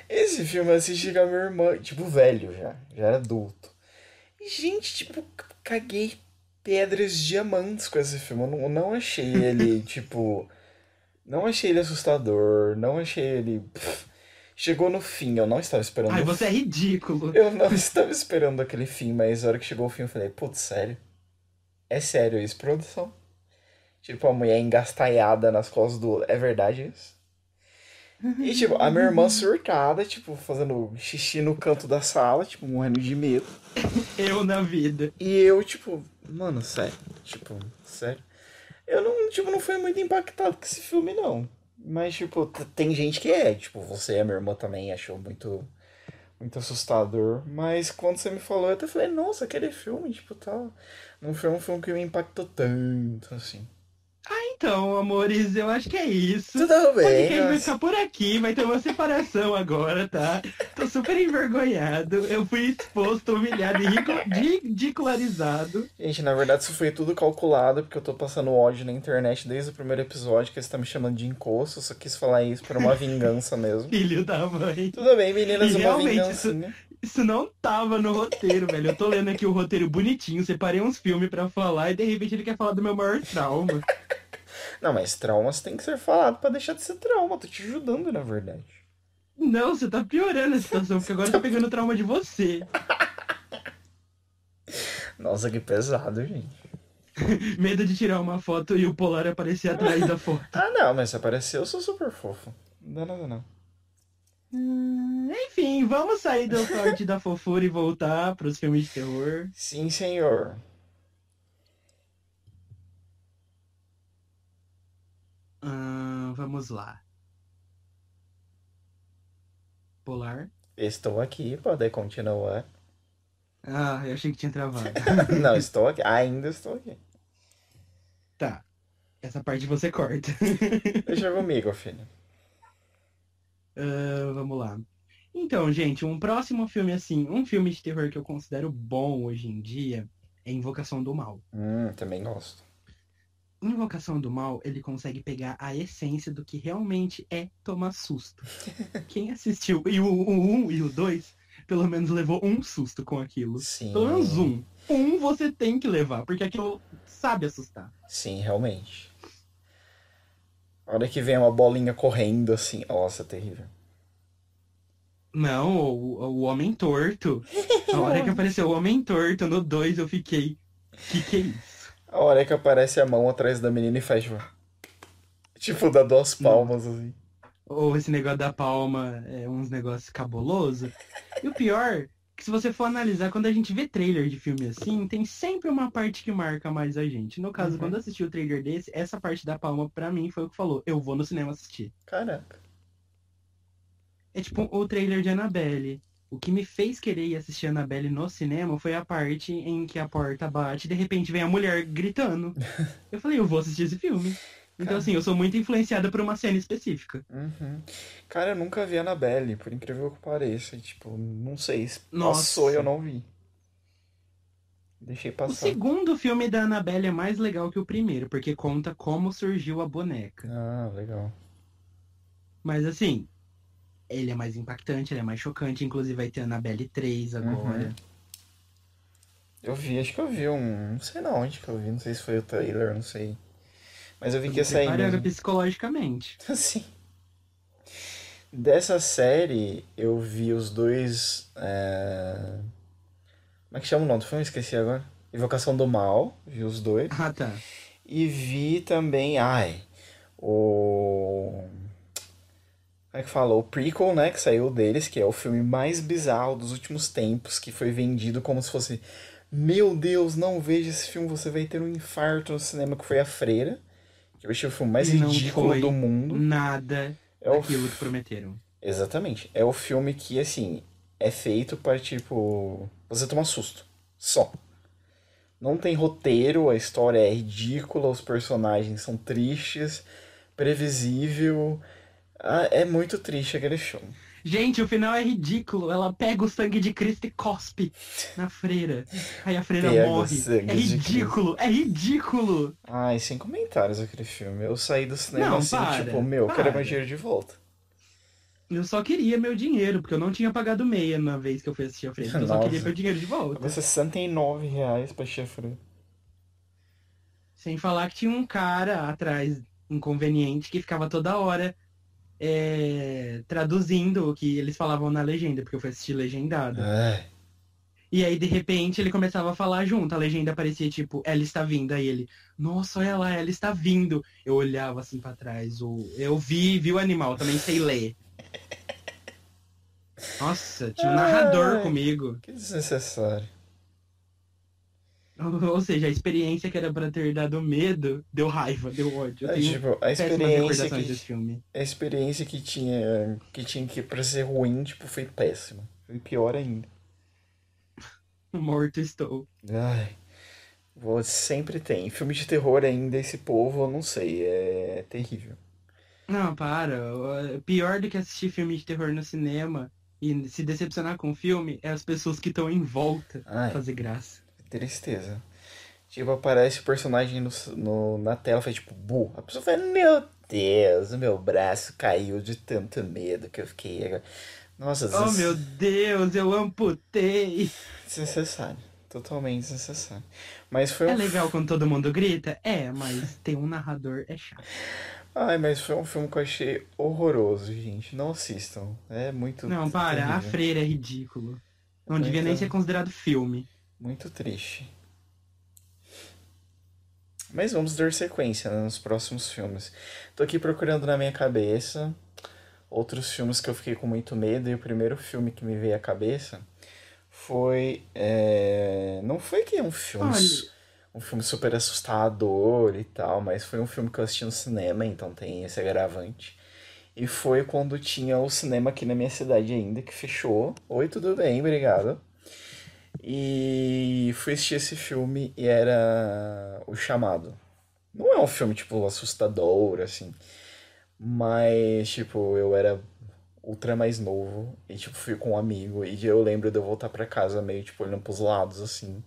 esse filme eu assisti com a minha irmã, tipo, velho já, já era adulto. E, gente, tipo, caguei pedras diamantes com esse filme. Eu não, eu não achei ele, tipo. Não achei ele assustador, não achei ele. pff. Chegou no fim, eu não estava esperando Ai, você é ridículo. Eu não estava esperando aquele fim, mas na hora que chegou o fim eu falei, putz, sério? É sério isso, produção? Tipo, a mulher engastalhada nas costas do. É verdade isso? E, tipo, a minha irmã surtada, tipo, fazendo xixi no canto da sala, tipo, morrendo de medo. Eu na vida. E eu, tipo, mano, sério. Tipo, sério. Eu não, tipo, não fui muito impactado com esse filme, não. Mas, tipo, tem gente que é. Tipo, você e a minha irmã também achou muito, muito assustador. Mas quando você me falou, eu até falei, nossa, aquele filme, tipo, tá. Não foi um filme que me impactou tanto, assim. Então, amores, eu acho que é isso. Tudo O bem, podcast vai ficar por aqui, vai ter uma separação agora, tá? Tô super envergonhado. Eu fui exposto, humilhado e ridicularizado. Gente, na verdade isso foi tudo calculado, porque eu tô passando ódio na internet desde o primeiro episódio, que você tá me chamando de encosto, eu só quis falar isso por uma vingança mesmo. Filho da mãe. Tudo bem, meninas, E uma realmente, vingancinha. Isso não tava no roteiro, velho. Eu tô lendo aqui o roteiro bonitinho, separei uns filmes pra falar e de repente ele quer falar do meu maior trauma. Não, mas traumas tem que ser falado pra deixar de ser trauma. Tô te ajudando, na verdade. Não, você tá piorando a situação, porque agora eu tô pegando trauma de você. Nossa, que pesado, gente. Medo de tirar uma foto e o polar aparecer atrás da foto. Ah, não, mas se aparecer, eu sou super fofo. Não dá nada, não. Hum, enfim, vamos sair do corte da fofura e voltar para os filmes de terror. Sim, senhor. Hum, vamos lá. Polar. Estou aqui, pode continuar. Ah, eu achei que tinha travado. Não, estou aqui. Ainda estou aqui. Tá. Essa parte você corta. Deixa comigo, filho. Uh, vamos lá. Então, gente, um próximo filme assim, um filme de terror que eu considero bom hoje em dia é Invocação do Mal. Hum, também gosto. Invocação do Mal, ele consegue pegar a essência do que realmente é tomar susto. Quem assistiu e o 1 um, e o 2, pelo menos levou um susto com aquilo. Sim. Pelo menos um. Um você tem que levar, porque aquilo sabe assustar. Sim, realmente. A hora que vem uma bolinha correndo assim, nossa, terrível. Não, o, o Homem Torto. A hora que apareceu o Homem Torto no 2, eu fiquei. Que que é isso? A hora que aparece a mão atrás da menina e faz. Tipo, tipo dá duas palmas assim. Ou esse negócio da palma é uns negócios cabuloso. E o pior, que se você for analisar, quando a gente vê trailer de filme assim, tem sempre uma parte que marca mais a gente. No caso, Uhum. quando eu assisti o trailer desse, essa parte da palma, pra mim, foi o que falou. Eu vou no cinema assistir. Caraca. É tipo o trailer de Annabelle. O que me fez querer ir assistir Annabelle no cinema foi a parte em que a porta bate e de repente vem a mulher gritando. Eu falei, eu vou assistir esse filme. Então, Cara. assim, eu sou muito influenciada por uma cena específica. Uhum. Cara, eu nunca vi a Annabelle, por incrível que pareça. Tipo, não sei se Nossa. passou e eu não vi. Deixei O passar. segundo filme da Annabelle é mais legal que o primeiro, porque conta como surgiu a boneca. Ah, legal. Mas, assim, ele é mais impactante, ele é mais chocante. Inclusive, vai ter Annabelle 3 agora. Uhum. Eu vi, acho que eu vi um. Não sei não onde que eu vi, não sei se foi o trailer, não sei. Mas eu vi Tô que ia sair mesmo. psicologicamente. Assim. Dessa série, eu vi os dois. é, Como é que chama o nome do filme? Esqueci agora. Invocação do Mal, vi os dois. Ah, tá. E vi também, ai, o. Como é que fala? O prequel, né? Que saiu deles, que é o filme mais bizarro dos últimos tempos, que foi vendido como se fosse. Meu Deus, não veja esse filme, você vai ter um infarto no cinema, que foi A Freira. Que eu achei o filme mais não ridículo do mundo. Nada É o daquilo que prometeram. Exatamente. É o filme que, assim, é feito para, tipo, você tomar susto. Só. Não tem roteiro, a história é ridícula, os personagens são tristes, previsível. Ah, é muito triste aquele filme. Gente, o final é ridículo. Ela pega o sangue de Cristo e cospe na freira. Aí a freira Pega morre. É ridículo, é ridículo. Ai, sem comentários aquele filme. Eu saí do cinema Não, assim, para, tipo, meu, quero para. meu dinheiro de volta. Eu só queria meu dinheiro, porque eu não tinha pagado meia na vez que eu fui assistir a freira. Eu só Nossa. queria meu dinheiro de volta. Paguei 69 reais pra chefre. Sem falar que tinha um cara atrás, inconveniente, que ficava toda hora é, traduzindo o que eles falavam na legenda, porque eu fui assistir legendado. Ai, E aí, de repente, ele começava a falar junto. A legenda aparecia tipo, ela está vindo. Aí ele, nossa, olha lá, ela está vindo. Eu olhava assim pra trás. o- Eu vi, vi o animal, também sei ler. Nossa, tinha um narrador Ai. comigo. que desnecessário. Ou seja, a experiência que era pra ter dado medo, deu raiva, deu ódio. Eu É, tipo, a experiência que, desse filme. a experiência que tinha que tinha que pra ser ruim, tipo, foi péssima. Foi pior ainda. Morto estou. Ai. Sempre tem. Filme de terror ainda, esse povo, eu não sei, é terrível. Não, para. Pior do que assistir filme de terror no cinema e se decepcionar com o filme é as pessoas que estão em volta Ai. fazer graça. Tristeza. Tipo, aparece o personagem no, no- na tela, faz tipo, bu. A pessoa fala, meu Deus, o meu braço caiu de tanto medo que eu fiquei. agora." Nossa, Oh des- meu Deus, eu amputei. desnecessário. Totalmente desnecessário. Mas foi É um legal quando todo mundo grita? É, mas ter um narrador é chato. Ai, mas foi um filme que eu achei horroroso, gente. Não assistam. É muito Não, para, a terrível. freira é ridículo. Não Eu devia nem entendo. ser considerado filme. Muito triste. Mas vamos dar sequência né, nos próximos filmes. Tô aqui procurando na minha cabeça outros filmes que eu fiquei com muito medo, e o primeiro filme que me veio à cabeça foi. É... Não foi que é um filme. Olha. Um filme super assustador e tal, mas foi um filme que eu assisti no cinema, então tem esse agravante. E foi quando tinha o cinema aqui na minha cidade ainda, que fechou. Oi, tudo bem, obrigado. E fui assistir esse filme e era O Chamado. Não é um filme, tipo, assustador, assim. Mas, tipo, eu era ultra mais novo e, tipo, fui com um amigo. E eu lembro de eu voltar pra casa meio, tipo, olhando pros lados, assim.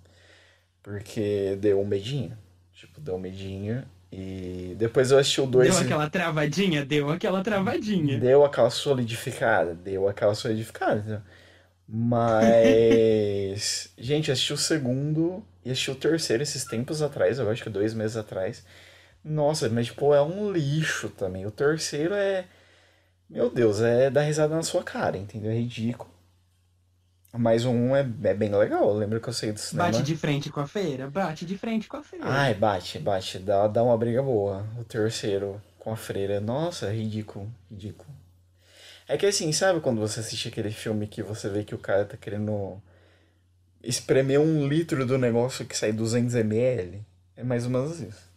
Porque deu um medinho. Tipo, deu um medinho. E depois eu assisti o 2. Deu aquela travadinha? Deu aquela travadinha. Deu aquela solidificada. Deu aquela solidificada. Mas. gente, assisti o segundo e assisti o terceiro esses tempos atrás, eu acho que dois meses atrás. Nossa, mas tipo, é um lixo também. O terceiro é. Meu Deus, é dar risada na sua cara, entendeu? É ridículo. Mas o um é, é bem legal. Eu lembro que eu saí do cinema. Bate de frente com a feira? Bate de frente com a feira. Ai, bate, bate. Dá, dá uma briga boa. O terceiro com a freira. Nossa, é ridículo, ridículo. É que assim, sabe quando você assiste aquele filme que você vê que o cara tá querendo espremer um litro do negócio que sai 200ml? É mais ou menos isso.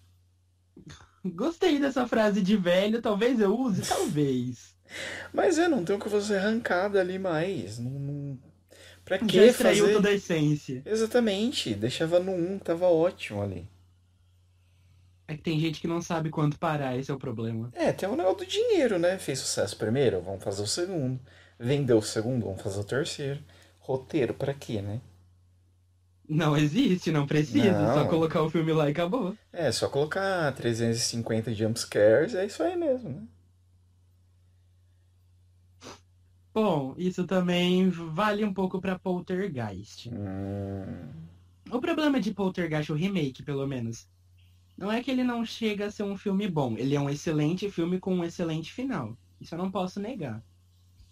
Gostei dessa frase de velho, talvez eu use, talvez. Mas é, não tem o que você arrancar dali mais. Não, não... Pra que Já extraiu fazer? toda a essência. Exatamente, deixava no 1, tava ótimo ali. É que tem gente que não sabe quanto parar, esse é o problema. É, tem o negócio do dinheiro, né? Fez sucesso primeiro, vamos fazer o segundo. Vendeu o segundo, vamos fazer o terceiro. Roteiro, pra quê, né? Não existe, não precisa, Não. só colocar o filme lá e acabou. É, só colocar 350 jumpscares, é isso aí mesmo, né? Bom, isso também vale um pouco pra Poltergeist. Hum, O problema de Poltergeist, o remake, pelo menos, não é que ele não chega a ser um filme bom. Ele é um excelente filme com um excelente final. Isso eu não posso negar.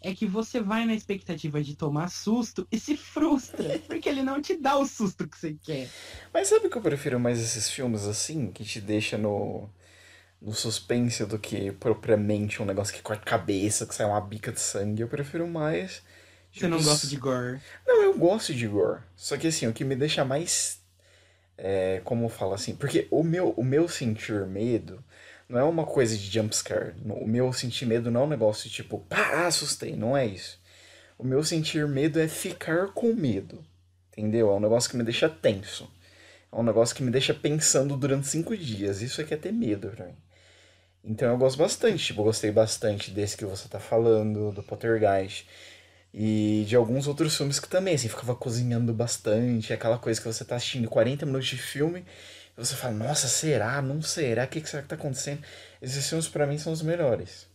É que você vai na expectativa de tomar susto e se frustra, porque ele não te dá o susto que você quer. Mas sabe que eu prefiro mais esses filmes assim, que te deixa no, no suspense do que propriamente um negócio que corta a cabeça, que sai uma bica de sangue. Eu prefiro mais. Você não tipo, gosta de gore. Não, eu gosto de gore. Só que assim, o que me deixa mais. É, como eu falo assim? Porque o meu, o meu sentir medo não é uma coisa de jumpscare. O meu sentir medo não é um negócio tipo, pá, assustei. Não é isso. O meu sentir medo é ficar com medo. Entendeu? É um negócio que me deixa tenso. É um negócio que me deixa pensando durante cinco dias. Isso é que é ter medo pra mim. Então eu gosto bastante. Tipo, eu gostei bastante desse que você tá falando, do Poltergeist. E de alguns outros filmes que também, assim, ficava cozinhando bastante. Aquela coisa que você tá assistindo 40 minutos de filme e você fala, nossa, será? Não será? O que, que será que tá acontecendo? Esses filmes pra mim são os melhores.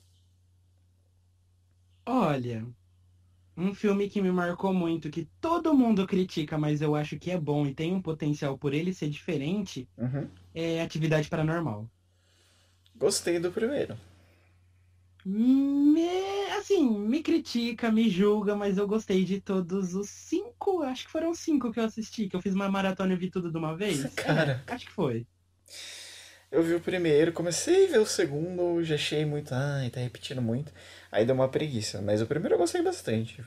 Olha, um filme que me marcou muito, que todo mundo critica, mas eu acho que é bom e tem um potencial por ele ser diferente, Uhum. é Atividade Paranormal. Gostei do primeiro. Me, assim, me critica, me julga, mas eu gostei de todos os cinco, acho que foram cinco que eu assisti, que eu fiz uma maratona e vi tudo de uma vez. Cara. É, acho que foi. Eu vi o primeiro, comecei a ver o segundo, já achei muito, ai, tá repetindo muito. Aí deu uma preguiça, mas o primeiro eu gostei bastante.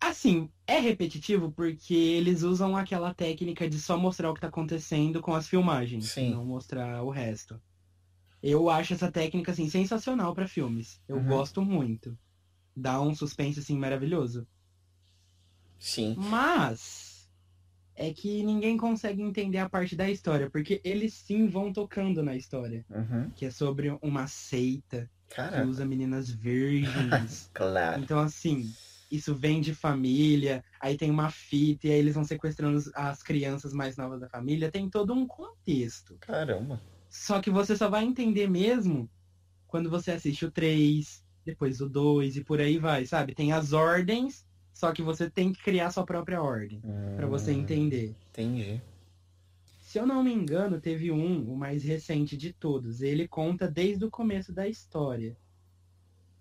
Assim, é repetitivo porque eles usam aquela técnica de só mostrar o que tá acontecendo com as filmagens, Sim. não mostrar o resto. Eu acho essa técnica assim sensacional pra filmes. Eu Uhum. gosto muito. Dá um suspense assim maravilhoso. Sim. Mas é que ninguém consegue entender a parte da história, porque eles sim vão tocando na história, Uhum. que é sobre uma seita que Cara, usa meninas virgens. claro. Então, assim, isso vem de família, aí tem uma fita, e aí eles vão sequestrando as crianças mais novas da família, tem todo um contexto. Caramba. Só que você só vai entender mesmo quando você assiste o 3, depois o 2 e por aí vai, sabe? Tem as ordens, só que você tem que criar sua própria ordem pra você Hum, entender. Entendi. Se eu não me engano, teve um, o mais recente de todos. Ele conta desde o começo da história.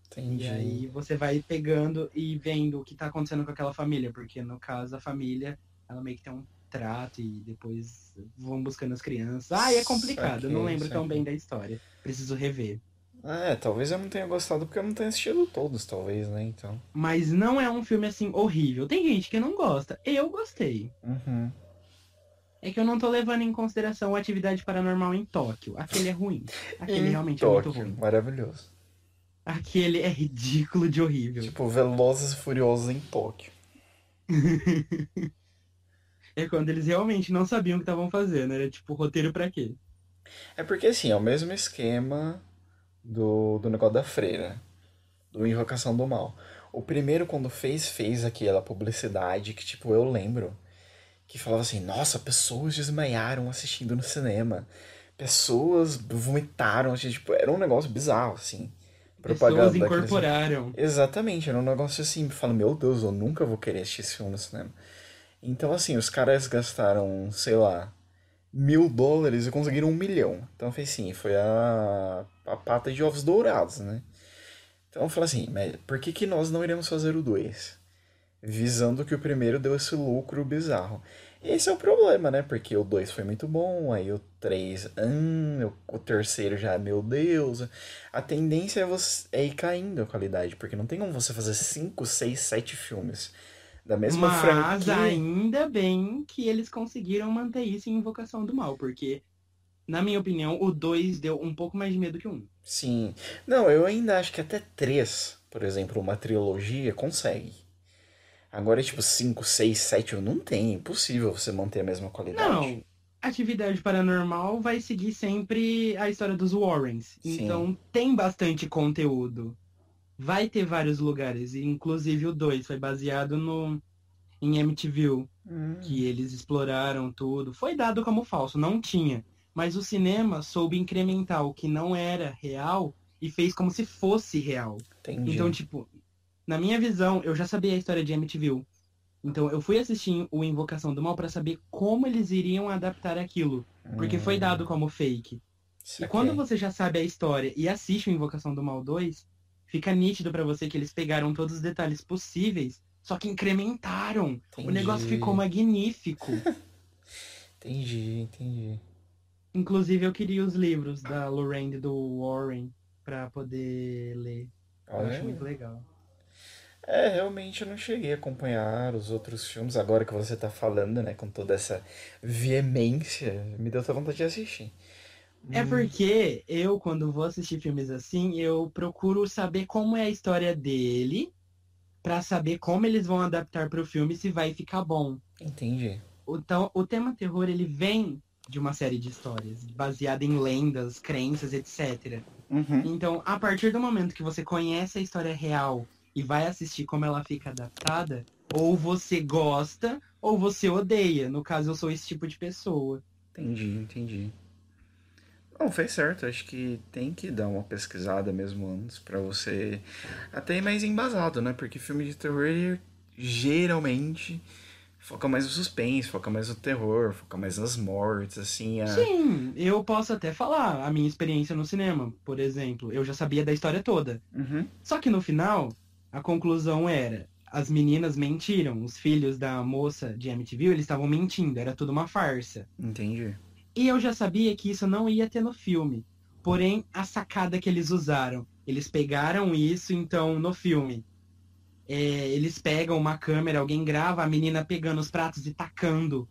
Entendi. E aí você vai pegando e vendo o que tá acontecendo com aquela família, porque no caso a família, ela meio que tem um trato e depois vão buscando as crianças. Ah, é complicado, eu não lembro tão bem da história. Preciso rever. É, talvez eu não tenha gostado porque eu não tenho assistido todos, talvez, né? Então. Mas não é um filme assim horrível. Tem gente que não gosta. Eu gostei. Uhum. É que eu não tô levando em consideração a atividade paranormal em Tóquio. Aquele é ruim. Aquele realmente Tóquio, é muito ruim. Maravilhoso. Aquele é ridículo de horrível. Tipo, Velozes e Furiosos em Tóquio. É quando eles realmente não sabiam o que estavam fazendo. Era tipo, roteiro pra quê? É porque, assim, é o mesmo esquema do, do negócio da freira. Do Invocação do Mal. O primeiro, quando fez, fez aquela publicidade que, tipo, eu lembro. Que falava assim, nossa, pessoas desmaiaram assistindo no cinema. Pessoas vomitaram, assim, tipo, era um negócio bizarro, assim. Propaganda Pessoas daqueles- incorporaram. Exatamente, era um negócio assim, fala, meu Deus, eu nunca vou querer assistir esse filme no cinema. Então, assim, os caras gastaram, sei lá, mil dólares e conseguiram um milhão. Então, foi assim, foi a, a pata de ovos dourados, né? Então, eu falei assim, mas por que que nós não iremos fazer o 2? Visando que o primeiro deu esse lucro bizarro. Esse é o problema, né? Porque o 2 foi muito bom, aí o 3, hum, o, terceiro já, meu Deus. A tendência é, você, é ir caindo a qualidade, porque não tem como você fazer 5, 6, 7 filmes da mesma Mas franquia. ainda bem que eles conseguiram manter isso em Invocação do Mal, porque, na minha opinião, o 2 deu um pouco mais de medo que o 1. Um. Sim. Não, eu ainda acho que até 3, por exemplo, uma trilogia, consegue. Agora, tipo, 5, 6, 7, não tem. Impossível você manter a mesma qualidade. Não, Atividade Paranormal vai seguir sempre a história dos Warrens. Sim. Então tem bastante conteúdo. Vai ter vários lugares, e inclusive o 2 foi baseado no em MTV, Hum, que eles exploraram tudo. Foi dado como falso, não tinha. Mas o cinema soube incrementar o que não era real e fez como se fosse real. entendi. Então, tipo, na minha visão, eu já sabia a história de MTV. Então, eu fui assistir o Invocação do Mal pra saber como eles iriam adaptar aquilo. Porque foi Hum, dado como fake. E saquei. quando você já sabe a história e assiste o Invocação do Mal 2, fica nítido pra você que eles pegaram todos os detalhes possíveis, só que incrementaram. O Entendi. negócio ficou magnífico. Entendi, entendi. Inclusive, eu queria os livros da Lorraine e do Warren pra poder ler. Eu Olha acho muito legal. É, realmente eu não cheguei a acompanhar os outros filmes. Agora que você tá falando, né, com toda essa veemência, me deu até vontade de assistir. É Hum, porque eu, quando vou assistir filmes assim, eu procuro saber como é a história dele, pra saber como eles vão adaptar pro filme e se vai ficar bom. Entendi. Então, o tema terror, ele vem de uma série de histórias, baseada em lendas, crenças, etc. Uhum. Então, a partir do momento que você conhece a história real e vai assistir como ela fica adaptada, ou você gosta, ou você odeia. No caso, eu sou esse tipo de pessoa. Entendi, entendi. Não, fez certo. Acho que tem que dar uma pesquisada mesmo antes pra você até ir mais embasado, né? Porque filme de terror geralmente foca mais no suspense, foca mais no terror, foca mais nas mortes, assim. A... Sim, eu posso até falar a minha experiência no cinema, por exemplo. Eu já sabia da história toda. Uhum. Só que no final, a conclusão era: as meninas mentiram. Os filhos da moça de MTV, eles estavam mentindo. Era tudo uma farsa. Entendi. E eu já sabia que isso não ia ter no filme. Porém, a sacada que eles usaram, eles pegaram isso, então, no filme. é, eles pegam uma câmera, alguém grava a menina pegando os pratos e tacando.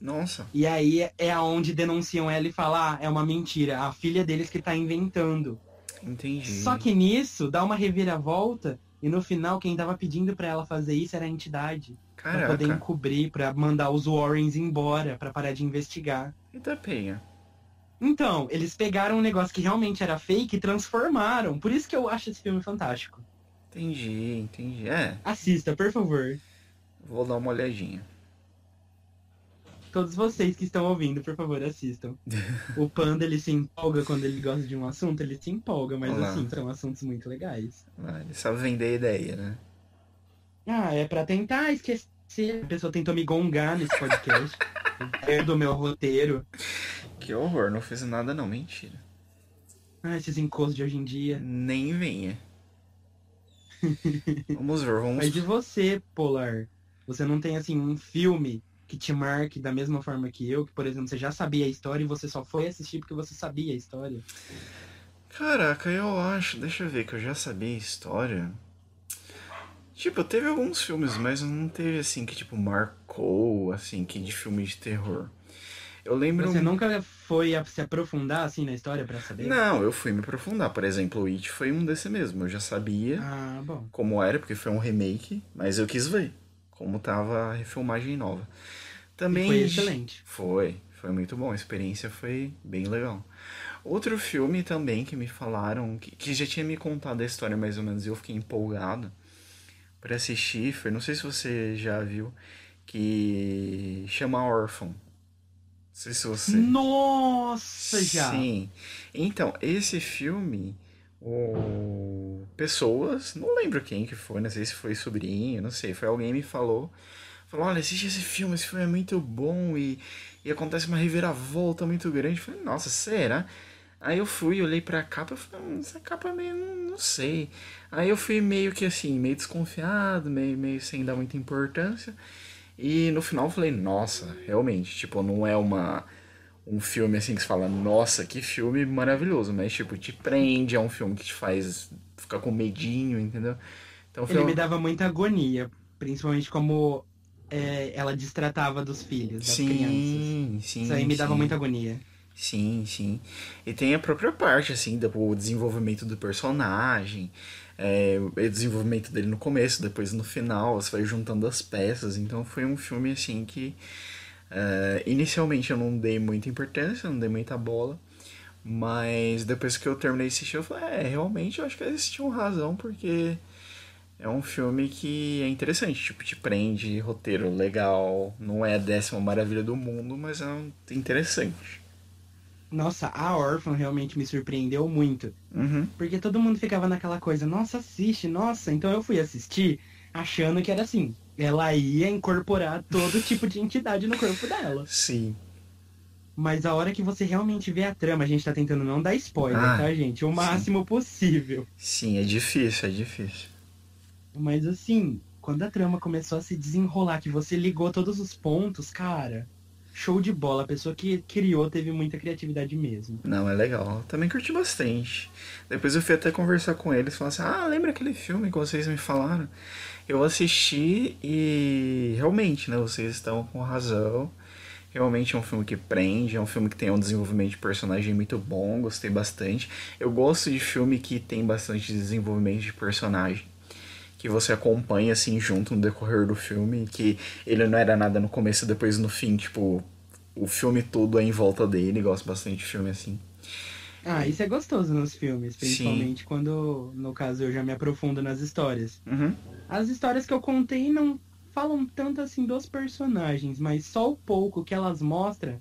Nossa, E aí é aonde denunciam ela e falam, ah, é uma mentira, a filha deles que tá inventando. entendi. Só que nisso, dá uma reviravolta, e no final, quem tava pedindo pra ela fazer isso era a entidade. Pra poder Caraca, encobrir, pra mandar os Warrens embora, pra parar de investigar. Eita penha. Então, eles pegaram um negócio que realmente era fake e transformaram. Por isso que eu acho esse filme fantástico. Entendi, entendi. É, Assista, por favor. vou dar uma olhadinha. Todos vocês que estão ouvindo, por favor, assistam. O Panda, ele se empolga quando ele gosta de um assunto, ele se empolga, mas Olá. assim, são assuntos muito legais. Ah, ele sabe vender ideia, né? Ah, é pra tentar esquecer. A pessoa tentou me gongar nesse podcast. é do meu roteiro. Que horror, não fiz nada não, mentira. Ah, esses encostos de hoje em dia. Nem venha. Vamos ver, vamos. Mas de você, Polar? Você não tem, assim, um filme que te marque da mesma forma que eu, que, por exemplo, você já sabia a história e você só foi assistir porque você sabia a história. Caraca, eu acho. Deixa eu ver que eu já sabia a história. Tipo, teve alguns filmes, mas não teve assim que, tipo, marcou, assim, que de filme de terror. Eu lembro. Você nunca foi se aprofundar assim na história pra saber? Não, eu fui me aprofundar. Por exemplo, o It foi um desse mesmo. Eu já sabia Ah, bom. como era, porque foi um remake, mas eu quis ver como tava a refilmagem nova. Também. E foi excelente. Foi, foi muito bom. A experiência foi bem legal. Outro filme também que me falaram, que, que já tinha me contado a história mais ou menos, e eu fiquei empolgado pra assistir, foi, não sei se você já viu, que chama Orphan. Não sei se você. Nossa, já. Sim. Então, esse filme, o... pessoas, não lembro quem que foi, não sei se foi sobrinho, não sei, foi alguém me falou, falou, olha, assiste esse filme, esse filme é muito bom e, e acontece uma reviravolta muito grande. Eu falei, nossa, será? Aí eu fui, olhei pra capa e falei, hum, essa capa meio, não, sei. Aí eu fui meio que assim, meio desconfiado, meio, meio sem dar muita importância. E no final eu falei, nossa, realmente, tipo, não é uma um filme assim que você fala, nossa, que filme maravilhoso, mas tipo, te prende, é um filme que te faz ficar com medinho, entendeu? Então Ele um- me dava muita agonia, principalmente como é, ela destratava dos filhos, das crianças. Sim, sim. Isso aí me dava sim. muita agonia. Sim, sim. E tem a própria parte, assim, do desenvolvimento do personagem, é, o desenvolvimento dele no começo, depois no final, você vai juntando as peças. Então foi um filme, assim, que é, inicialmente eu não dei muita importância, não dei muita bola. Mas depois que eu terminei de assistir, eu falei, é, realmente eu acho que eles tinham razão, porque é um filme que é interessante, tipo, te prende, roteiro legal, não é a décima maravilha do mundo, mas é interessante. Nossa, a Orphan realmente me surpreendeu muito. Uhum. Porque todo mundo ficava naquela coisa, nossa, assiste, nossa. Então eu fui assistir achando que era assim. Ela ia incorporar todo tipo de entidade no corpo dela. Sim. Mas a hora que você realmente vê a trama, a gente tá tentando não dar spoiler, Ah, tá, gente? O máximo possível. Sim, é difícil, é difícil. Mas assim, quando a trama começou a se desenrolar, que você ligou todos os pontos, cara, show de bola. A pessoa que criou teve muita criatividade mesmo. Não, é legal. Também curti bastante. Depois eu fui até conversar com eles, falar assim, ah, lembra aquele filme que vocês me falaram? Eu assisti e realmente, né, vocês estão com razão. Realmente é um filme que prende, é um filme que tem um desenvolvimento de personagem muito bom, gostei bastante. Eu gosto de filme que tem bastante desenvolvimento de personagem. Que você acompanha assim junto no decorrer do filme, que ele não era nada no começo e depois no fim, tipo, o filme todo é em volta dele, gosto bastante de filme assim. Ah, isso é gostoso nos filmes, principalmente quando, no caso, eu já me aprofundo nas histórias. Uhum. As histórias que eu contei não falam tanto assim dos personagens, mas só o pouco que elas mostram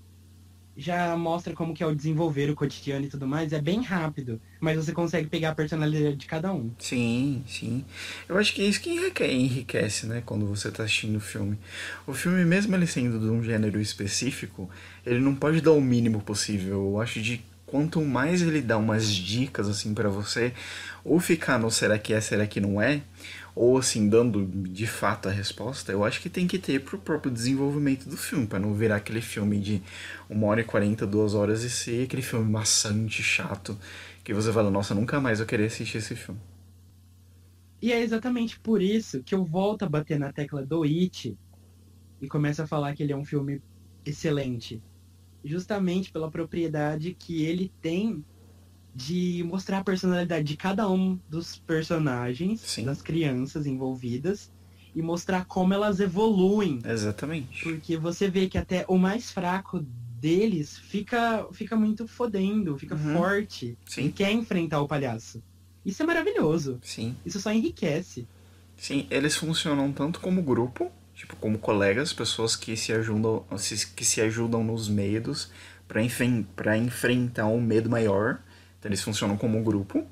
já mostra como que é o desenvolver o cotidiano e tudo mais. É bem rápido, mas você consegue pegar a personalidade de cada um. Sim, sim. Eu acho que é isso que enrique- enriquece, né, quando você tá assistindo o filme. O filme, mesmo ele sendo de um gênero específico, ele não pode dar o mínimo possível. Eu acho de quanto mais ele dá umas dicas assim pra você, ou ficar no será que é, será que não é, ou assim dando de fato a resposta, eu acho que tem que ter pro próprio desenvolvimento do filme, pra não virar aquele filme de uma hora e quarenta, duas horas e ser aquele filme maçante, chato, que você fala, nossa, nunca mais eu querer assistir esse filme. E é exatamente por isso que eu volto a bater na tecla do It e começo a falar que ele é um filme excelente. Justamente pela propriedade que ele tem de mostrar a personalidade de cada um dos personagens, Sim. das crianças envolvidas, e mostrar como elas evoluem. Exatamente. Porque você vê que até o mais fraco deles fica, fica muito fodendo, fica Uhum. forte. E Sim, quer enfrentar o palhaço. Isso é maravilhoso. sim. Isso só enriquece. Sim, eles funcionam tanto como grupo, tipo, como colegas, pessoas que se ajudam, que se ajudam nos medos para enfrentar um medo maior. Então eles funcionam como um grupo.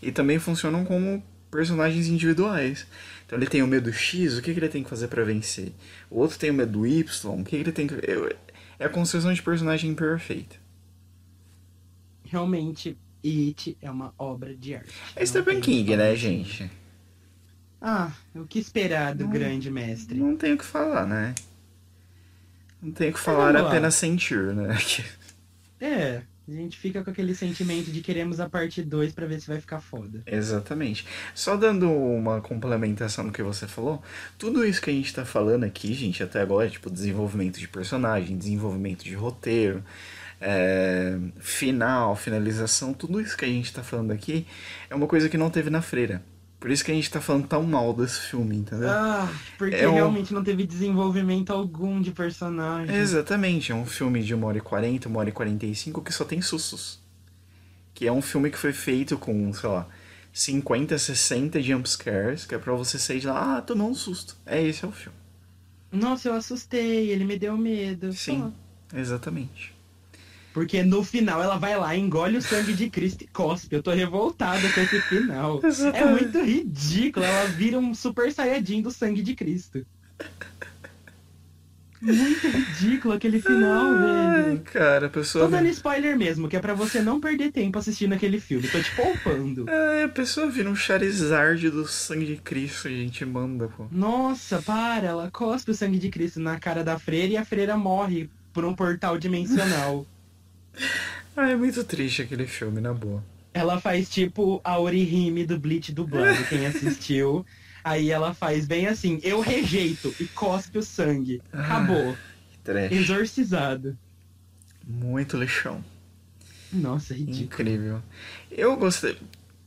E também funcionam como personagens individuais. Então ele tem o medo X, o que, que ele tem que fazer para vencer? O outro tem o medo Y, o que, que ele tem que. É a construção de personagem perfeita. Realmente, It é uma obra de arte. É Stephen King, né, gente? Ah, o que esperar do Não- grande mestre? Não tenho o que falar, né? Não tenho o que Mas falar, apenas sentir, né? É, A gente fica com aquele sentimento de queremos a parte 2 pra ver se vai ficar foda. Exatamente. Só dando uma complementação no que você falou, tudo isso que a gente tá falando aqui, gente, até agora, tipo, desenvolvimento de personagem, desenvolvimento de roteiro, é, final, finalização, tudo isso que a gente tá falando aqui é uma coisa que não teve na freira. Por isso que a gente tá falando tão mal desse filme, entendeu? Ah, porque É um- realmente não teve desenvolvimento algum de personagem. Exatamente, é um filme de 1 hora e 40, 1 hora e 45 que só tem sustos. Que é um filme que foi feito com, sei lá, 50, 60 jumpscares, que é pra você sair de lá, ah, tomou um susto. É esse é o filme. Nossa, eu assustei, ele me deu medo. Sim. Exatamente. Porque no final ela vai lá, engole o sangue de Cristo e cospe. Eu tô revoltada com esse final. É muito ridículo. Ela vira um super saiyajin do sangue de Cristo. Muito ridículo aquele final, Ai, velho. cara, a pessoa. Tô dando spoiler mesmo, que é pra você não perder tempo assistindo aquele filme. Tô te poupando. Ai, a pessoa vira um Charizard do sangue de Cristo, a gente manda, pô. Nossa, para, ela cospe o sangue de Cristo na cara da freira e a freira morre por um portal dimensional. Ah, é muito triste aquele filme, na boa. Ela faz tipo a Orihime do Bleach dublado, quem assistiu. Aí ela faz bem assim, eu rejeito e cospe o sangue. Acabou. Que trash. Exorcizado. Muito lixão. Nossa, ridículo. Incrível. Eu gostei.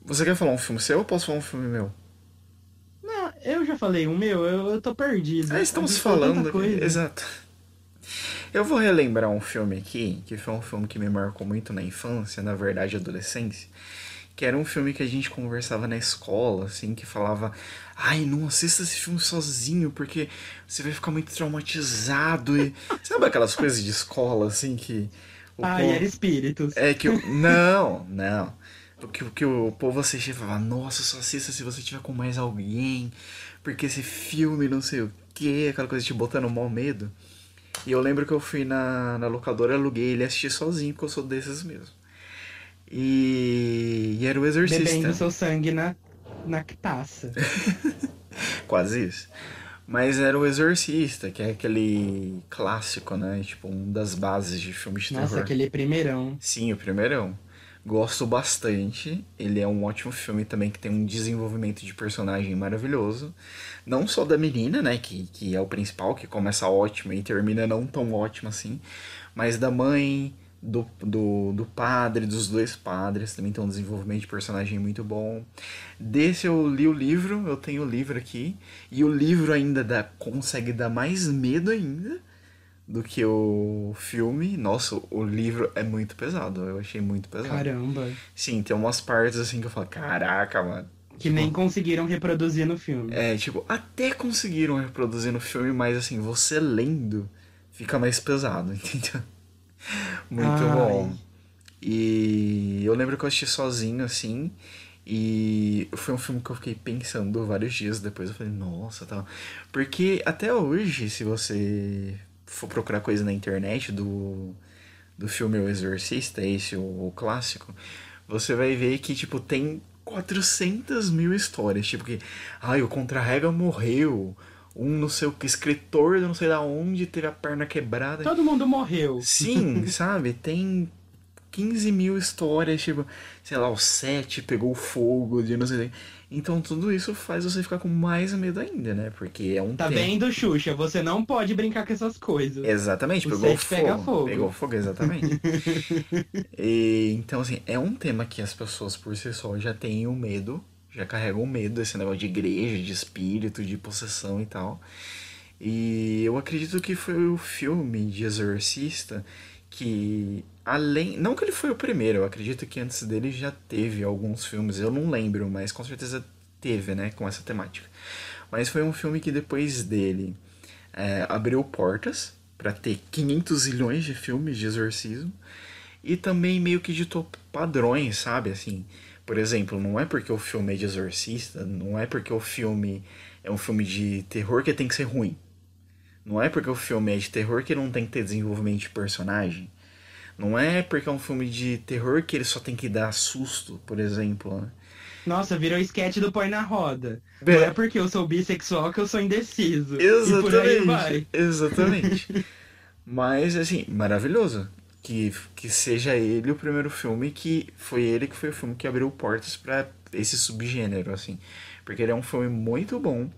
Você quer falar um filme seu ou posso falar um filme meu? Não, eu já falei o meu, eu, eu tô perdido. Ah, estamos falando. Exato. Eu vou relembrar um filme aqui, que foi um filme que me marcou muito na infância, na verdade, adolescência. Que era um filme que a gente conversava na escola, assim, que falava: Ai, não assista esse filme sozinho, porque você vai ficar muito traumatizado. E. Sabe aquelas coisas de escola, assim, que. o Ai, povo- era espíritos. É que o. Não, não. Que, o que o povo assistia e falava, nossa, só assista se você tiver com mais alguém, porque esse filme não sei o que, aquela coisa te botando mal medo. E eu lembro que eu fui na, na locadora, aluguei ele e assisti sozinho, porque eu sou desses mesmo. E, e era o Exorcista. Bebendo seu sangue na, na taça. Quase isso. Mas era o Exorcista, que é aquele clássico, né? Tipo, um das bases de filmes de Nossa, terror. aquele primeirão. Sim, o primeirão. Gosto bastante. Ele é um ótimo filme também que tem um desenvolvimento de personagem maravilhoso. Não só da menina, né? Que, que é o principal, que começa ótimo e termina não tão ótimo assim. Mas da mãe, do, do, do padre, dos dois padres. Também tem um desenvolvimento de personagem muito bom. Desse eu li o livro, eu tenho o livro aqui. E o livro ainda dá, consegue dar mais medo ainda do que o filme. Nossa, o livro é muito pesado. Eu achei muito pesado. Caramba. Sim, tem umas partes assim que eu falo, caraca, mano. Que nem conseguiram reproduzir no filme. É, tipo, até conseguiram reproduzir no filme, mas assim, você lendo fica mais pesado, entendeu? Muito Ai. bom. E eu lembro que eu assisti sozinho, assim, e foi um filme que eu fiquei pensando vários dias depois. Eu falei, nossa, tal. Porque até hoje, se você for procurar coisa na internet do, do filme O Exorcista, esse, o, o clássico, você vai ver que, tipo, tem 400 mil histórias. Tipo, que, ai, o Contra-Rega morreu. Um não sei o que, escritor não sei da onde teve a perna quebrada. Todo mundo morreu. Sim, sabe? Tem 15 mil histórias, tipo, sei lá, o 7 pegou fogo de não sei o que. Então tudo isso faz você ficar com mais medo ainda, né? Porque é um Tá tema. vendo, Xuxa? Você não pode brincar com essas coisas. Exatamente, O pegou fogo. pega fogo. Pegou fogo, exatamente. e, então, assim, é um tema que as pessoas por si só já têm o medo, já carregam o medo desse negócio de igreja, de espírito, de possessão e tal. E eu acredito que foi o filme de Exorcista que, além. Não que ele foi o primeiro, eu acredito que antes dele já teve alguns filmes, eu não lembro, mas com certeza teve, né, com essa temática. Mas foi um filme que depois dele é, abriu portas para ter 500 zilhões de filmes de exorcismo e também meio que ditou padrões, sabe? Assim, por exemplo, não é porque o filme é de exorcista, não é porque o filme é um filme de terror que tem que ser ruim. Não é porque o filme é de terror que não tem que ter desenvolvimento de personagem. Não é porque é um filme de terror que ele só tem que dar susto, por exemplo. né? Nossa, virou esquete do Põe na Roda. Não é porque eu sou bissexual que eu sou indeciso. E por aí vai. Exatamente. Exatamente. Mas, assim, maravilhoso. que, que seja ele o primeiro filme que foi ele que foi o filme que abriu portas para esse subgênero, assim. Porque ele é um filme muito bom,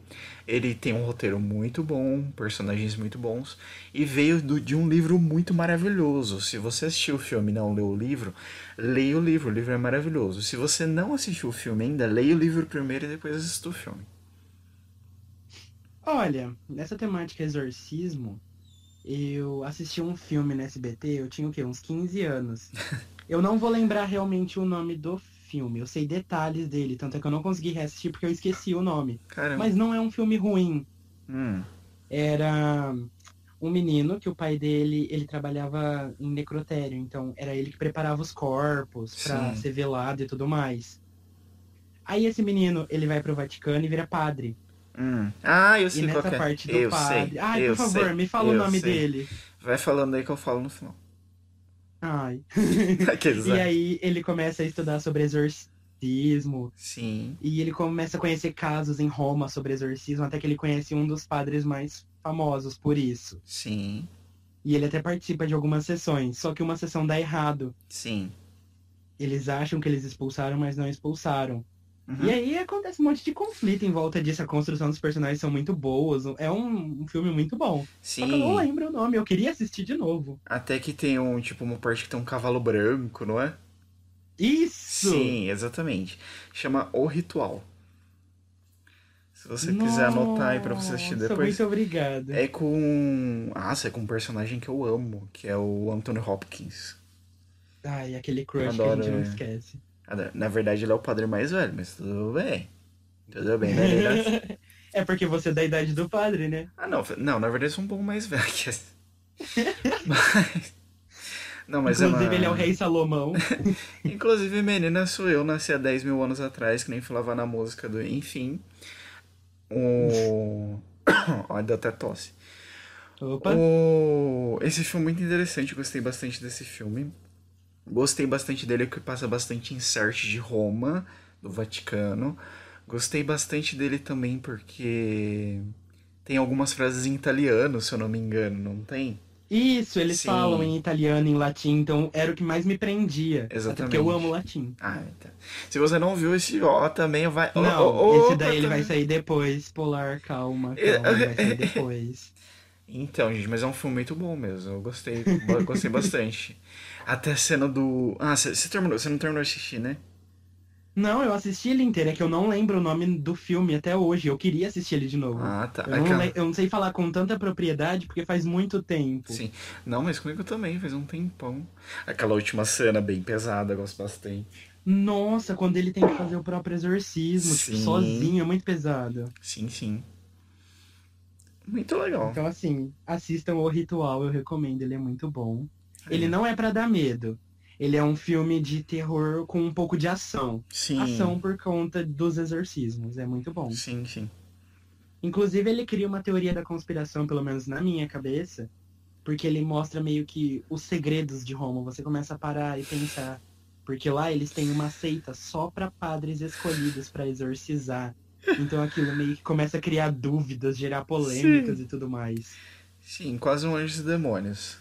ele tem um roteiro muito bom, personagens muito bons, e veio do, de um livro muito maravilhoso. Se você assistiu o filme e não leu o livro, leia o livro, o livro é maravilhoso. Se você não assistiu o filme ainda, leia o livro primeiro e depois assista o filme. Olha, nessa temática exorcismo, eu assisti um filme na SBT, eu tinha o quê? Uns 15 anos. Eu não vou lembrar realmente o nome do filme, eu sei detalhes dele, tanto é que eu não consegui reassistir porque eu esqueci o nome. Caramba. Mas não é um filme ruim. Hum, Era um menino que o pai dele, ele trabalhava em necrotério, então era ele que preparava os corpos pra Sim. ser velado e tudo mais. Aí esse menino, ele vai pro Vaticano e vira padre. hum. Ah, eu E sei qual nessa é. parte do eu padre. sei. Ai, por favor, sei, me fala o nome sei. dele. Vai falando aí que eu falo no final. Ai. E aí ele começa a estudar sobre exorcismo. sim, E ele começa a conhecer casos em Roma sobre exorcismo, até que ele conhece um dos padres mais famosos por isso. sim, E ele até participa de algumas sessões, só que uma sessão dá errado. sim. Eles acham que eles expulsaram, mas não expulsaram. Uhum. E aí acontece um monte de conflito em volta disso. A construção dos personagens são muito boas. É um, um filme muito bom. Só que eu não Sim, lembro o nome, eu queria assistir de novo. até que tem um, tipo, uma parte que tem um cavalo branco, não é? Isso! Sim, exatamente. Chama O Ritual. Se você quiser anotar aí pra você assistir Nossa, depois. Muito obrigada. É com. Nossa, é com um personagem que eu amo, que é o Anthony Hopkins. Ai, aquele crush Adoro, que a gente não é. esquece. Na verdade, ele é o padre mais velho, mas tudo bem. Tudo bem, né? É porque você é da idade do padre, né? Ah, não, não, na verdade eu sou um pouco mais velho. Mas. Não, mas Inclusive, é uma... ele é o rei Salomão. Inclusive, menina, sou eu, nasci há 10 mil anos atrás, que nem falava na música do Enfim. O. Olha, deu até tosse. Opa. O... Esse filme é muito interessante, eu gostei bastante desse filme. Gostei bastante dele, que passa bastante insert de Roma, do Vaticano. Gostei bastante dele também porque tem algumas frases em italiano, se eu não me engano, não tem? Isso, eles Sim. falam em italiano, em latim, então era o que mais me prendia. Exatamente. porque eu amo latim. Ah, tá. Se você não viu esse ó também, vai. Não, ó, ó, esse daí ele vai sair depois. Polar, calma, calma, vai sair depois. Então, gente, mas é um filme muito bom mesmo. Eu gostei, gostei bastante. Até a cena do. Ah, você terminou, você não terminou de assistir, né? Não, eu assisti ele inteiro, é que eu não lembro o nome do filme até hoje. Eu queria assistir ele de novo. Ah, tá. eu, não Aquela- le- eu não sei falar com tanta propriedade porque faz muito tempo. Sim. Não, mas comigo também, faz um tempão. Aquela última cena bem pesada, eu gosto bastante. Nossa, quando ele tem que fazer o próprio exorcismo, tipo, Sim. sozinho, é muito pesado. Sim, sim. Muito legal. Então, assim, assistam o Ritual, eu recomendo, ele é muito bom. É. Ele não é pra dar medo. Ele é um filme de terror com um pouco de ação. Sim. Ação por conta dos exorcismos, é muito bom. Sim, sim. Inclusive, ele cria uma teoria da conspiração, pelo menos na minha cabeça, porque ele mostra meio que os segredos de Roma. Você começa a parar e pensar. Porque lá eles têm uma seita só pra padres escolhidos pra exorcizar. Então aquilo meio que começa a criar dúvidas, gerar polêmicas e tudo mais. Sim, quase um Anjos e Demônios.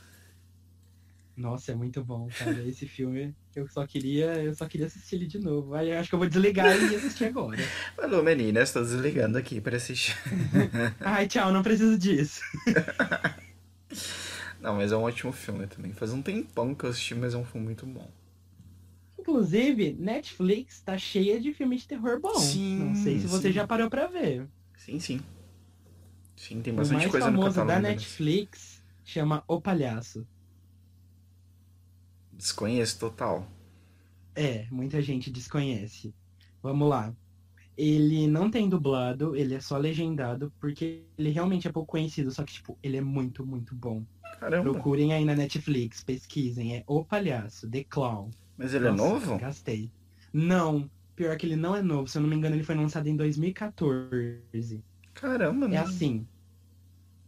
Nossa, é muito bom, cara. Esse filme eu só queria, eu só queria assistir ele de novo. Aí eu acho que eu vou desligar e assistir agora. Alô, meninas, tô desligando aqui pra assistir. Ai, tchau, não preciso disso. Não, mas é um ótimo filme também. Faz um tempão que eu assisti, mas é um filme muito bom. Inclusive, Netflix tá cheia de filmes de terror bom. Sim, Não sei se você sim. já parou pra ver. Sim, sim. Sim, tem O bastante mais coisa no famoso catálogo da deles. Netflix chama O Palhaço. Desconheço total. É, muita gente desconhece. Vamos lá. Ele não tem dublado, ele é só legendado, porque ele realmente é pouco conhecido, só que, tipo, ele é muito, muito bom. Caramba. Procurem aí na Netflix, pesquisem. É O Palhaço, The Clown. Mas ele é Nossa, novo? Gastei. Não, pior que ele não é novo. Se eu não me engano, ele foi lançado em 2014. Caramba, É né? assim.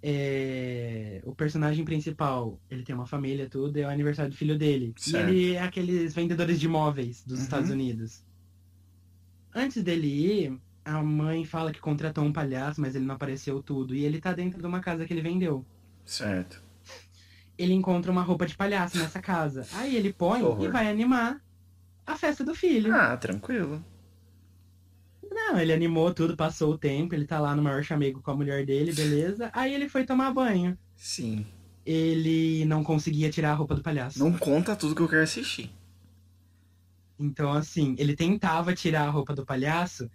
É, O personagem principal, ele tem uma família, tudo, é o aniversário do filho dele. Certo. E ele é aqueles vendedores de imóveis dos Uhum. Estados Unidos. Antes dele ir, a mãe fala que contratou um palhaço, mas ele não apareceu tudo. E ele tá dentro de uma casa que ele vendeu. Certo. ele encontra uma roupa de palhaço nessa casa. Aí ele põe horror. e vai animar a festa do filho. Ah, tranquilo. Não, ele animou tudo, passou o tempo, ele tá lá no maior chamego com a mulher dele, beleza. Aí ele foi tomar banho. Sim. Ele não conseguia tirar a roupa do palhaço. Não conta tudo que eu quero assistir. Então, assim, ele tentava tirar a roupa do palhaço.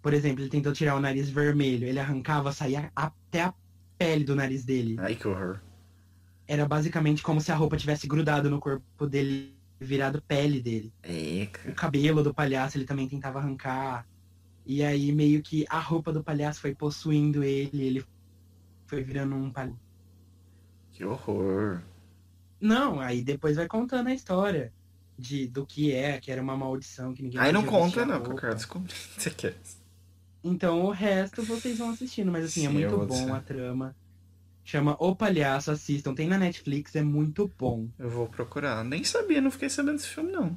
Por exemplo, ele tentou tirar o nariz vermelho. Ele arrancava, saía até a pele do nariz dele. Ai, que horror. Era basicamente como se a roupa tivesse grudado no corpo dele, virado pele dele. É, O cabelo do palhaço ele também tentava arrancar. E aí meio que a roupa do palhaço foi possuindo ele, ele foi virando um palhaço. Que horror. Não, aí depois vai contando a história de do que é, que era uma maldição que ninguém Aí não conta, não, que eu quero descobrir. Você quer? Então o resto vocês vão assistindo, mas assim, é Sim, eu muito bom dizer. a trama. Chama O Palhaço, assistam, tem na Netflix, é muito bom. Eu vou procurar. Nem sabia, não fiquei sabendo desse filme, não.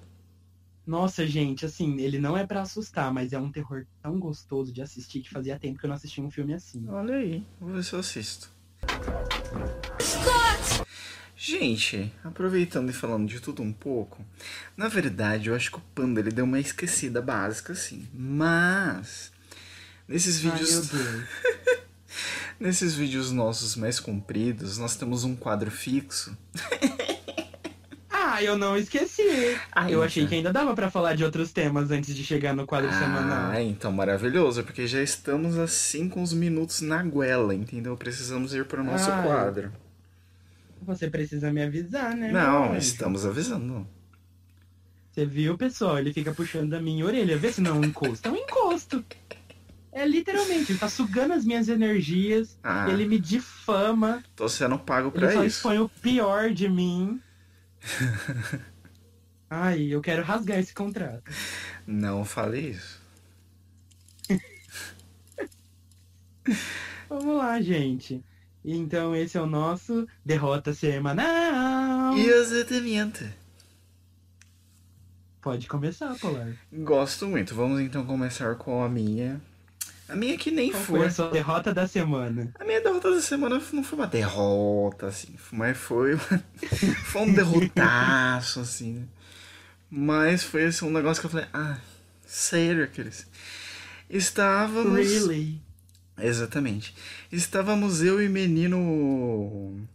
Nossa, gente, assim, ele não é pra assustar, mas é um terror tão gostoso de assistir que fazia tempo que eu não assistia um filme assim. Olha aí, vou ver se eu assisto. Gente, aproveitando e falando de tudo um pouco, na verdade eu acho que o Panda ele deu uma esquecida básica, assim. Mas, nesses Ai, vídeos, Deus. nesses vídeos nossos mais compridos, nós temos um quadro fixo. Ah, eu não esqueci. Ai, eu achei então. que ainda dava pra falar de outros temas antes de chegar no quadro semanal. Ah, então maravilhoso, porque já estamos assim com os minutos na goela, entendeu? Precisamos ir para o nosso Ai. quadro. Você precisa me avisar, né? Não, estamos avisando. Você viu, pessoal? Ele fica puxando da minha orelha. Vê se não é um encosto. É um encosto. É literalmente, ele tá sugando as minhas energias. Ah, Ele me difama. tô sendo pago Ele só pra isso. expõe o pior de mim. Ai, eu quero rasgar esse contrato. Não fale isso. Vamos lá, gente. Então esse é o nosso derrota semanal. Exatamente. Pode começar, Polar. Gosto muito. Vamos então começar com a minha. A minha que nem Qual foi. foi a sua derrota da semana? A minha derrota da semana não foi uma derrota, assim, mas foi, foi um derrotaço, assim, né? Mas foi assim, um negócio que eu falei, ah, sério, aqueles. Estávamos. Really? Exatamente. Estávamos eu e menino.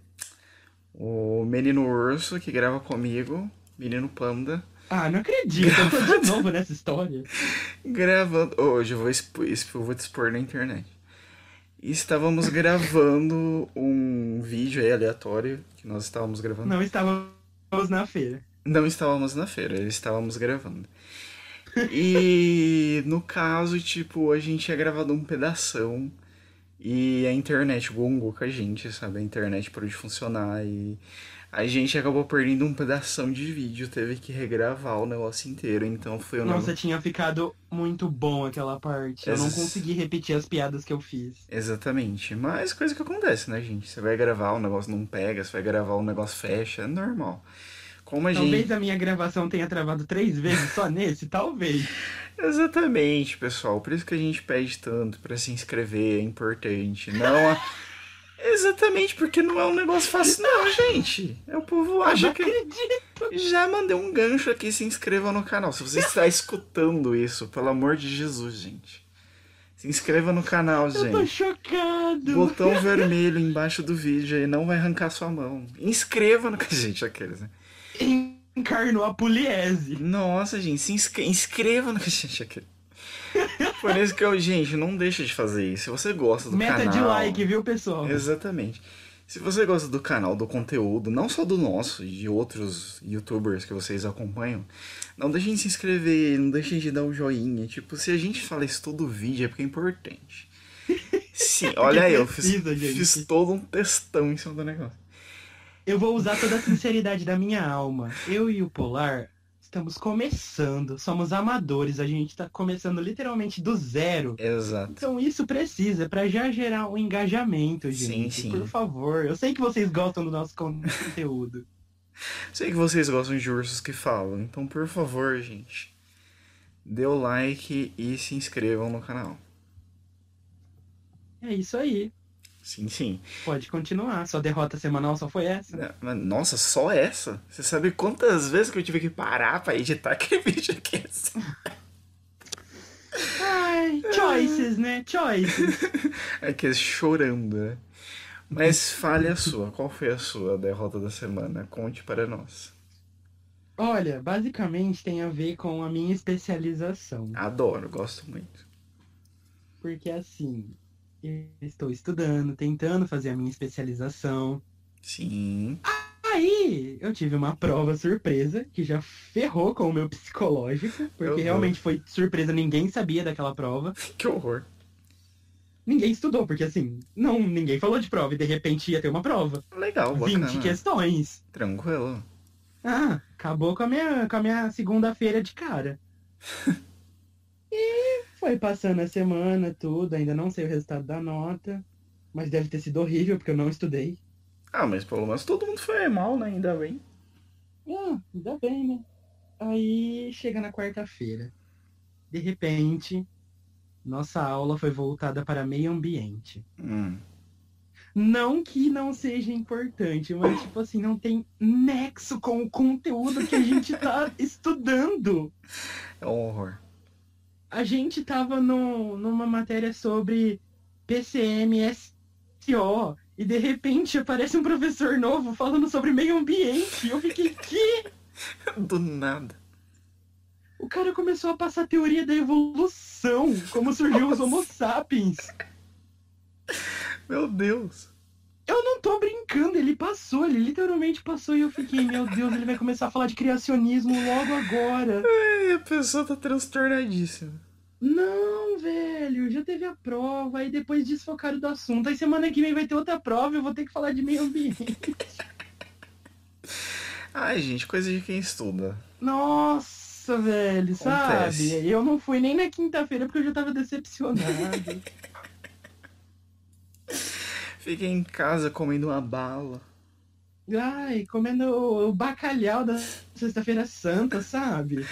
O menino urso que grava comigo, menino panda, Ah, não acredito. Eu tô de novo nessa história. gravando. Hoje eu vou, expo... expo- eu vou te expor na internet. Estávamos gravando um vídeo aí aleatório que nós estávamos gravando. Não estávamos na feira. Não estávamos na feira, estávamos gravando. E no caso, tipo, a gente tinha gravado um pedação e a internet gongou com a gente, sabe? A internet parou de funcionar e a gente acabou perdendo um pedação de vídeo, teve que regravar o negócio inteiro, então foi um Nossa, negócio... tinha ficado muito bom aquela parte. Eu não consegui repetir as piadas que eu fiz. Exatamente, mas coisa que acontece, né, gente? Você vai gravar, o negócio não pega, você vai gravar, o negócio fecha, é normal. Como a gente... Talvez a minha gravação tenha travado três vezes só nesse, talvez. Exatamente, pessoal. Por isso que a gente pede tanto pra se inscrever, é importante. Não a... Exatamente, porque não é um negócio fácil, não, gente. É o povo Eu não acha que. acredito. Já mandei um gancho aqui, se inscreva no canal. Se você está escutando isso, pelo amor de Jesus, gente. Se inscreva no canal, Eu tô gente. chocado. Botão vermelho embaixo do vídeo aí não vai arrancar sua mão. Inscreva no. Gente, aqueles, né? Encarnou a poliese. Nossa, gente, se inscre- inscreva no. Gente, aquele. Por isso que eu, gente, não deixa de fazer isso. Se você gosta do Meta canal. de like, viu, pessoal? Exatamente. Se você gosta do canal, do conteúdo, não só do nosso, de outros youtubers que vocês acompanham, não deixem de se inscrever, não deixem de dar um joinha. Tipo, se a gente fala isso todo vídeo é porque é importante. Sim, olha aí, eu fiz, fiz todo um textão em cima do negócio. Eu vou usar toda a sinceridade da minha alma. Eu e o Polar estamos começando, somos amadores, a gente tá começando literalmente do zero. Exato. Então isso precisa pra já gerar um engajamento, Sim, gente. sim. Por favor. Eu sei que vocês gostam do nosso conteúdo. Sei que vocês gostam de ursos que falam, então por favor, gente, dê o like e se inscrevam no canal. É isso aí. Sim, sim. Pode continuar. Sua derrota semanal só foi essa? Nossa, só essa? Você sabe quantas vezes que eu tive que parar pra editar aquele vídeo aqui? Ai, choices, né? Choices. Aqui chorando, né? Mas fale a sua. Qual foi a sua derrota da semana? Conte para nós. Olha, basicamente tem a ver com a minha especialização. Adoro, gosto muito. Porque assim, eu estou estudando, tentando fazer a minha especialização. Sim. Aí eu tive uma prova surpresa que já ferrou com o meu psicológico, porque realmente foi surpresa, ninguém sabia daquela prova. Que horror. Ninguém estudou, porque assim, não, ninguém falou de prova e de repente ia ter uma prova. Legal, 20 bacana. questões. Tranquilo. Ah, acabou com a minha, com a minha segunda-feira de cara. e foi passando a semana, tudo, ainda não sei o resultado da nota, mas deve ter sido horrível porque eu não estudei. Ah, mas pelo menos todo mundo foi mal, né? Ainda bem. Ah, ainda bem, né? Aí chega na quarta-feira. De repente, nossa aula foi voltada para meio ambiente. Hum. Não que não seja importante, mas tipo assim, não tem nexo com o conteúdo que a gente tá estudando. É um horror. A gente tava no, numa matéria sobre PCMSO e de repente aparece um professor novo falando sobre meio ambiente. Eu fiquei, que? Do nada. O cara começou a passar a teoria da evolução, como surgiu os Homo sapiens. Meu Deus. Eu não tô brincando, ele passou, ele literalmente passou e eu fiquei, meu Deus, ele vai começar a falar de criacionismo logo agora. A pessoa tá transtornadíssima. Não, velho, já teve a prova, aí depois desfocaram do assunto. Aí semana que vem vai ter outra prova e eu vou ter que falar de meio ambiente. Ai, gente, coisa de quem estuda. Nossa, velho, Acontece. sabe? Eu não fui nem na quinta-feira porque eu já tava decepcionado. Fiquei em casa comendo uma bala. Ai, comendo o bacalhau da sexta-feira santa, sabe?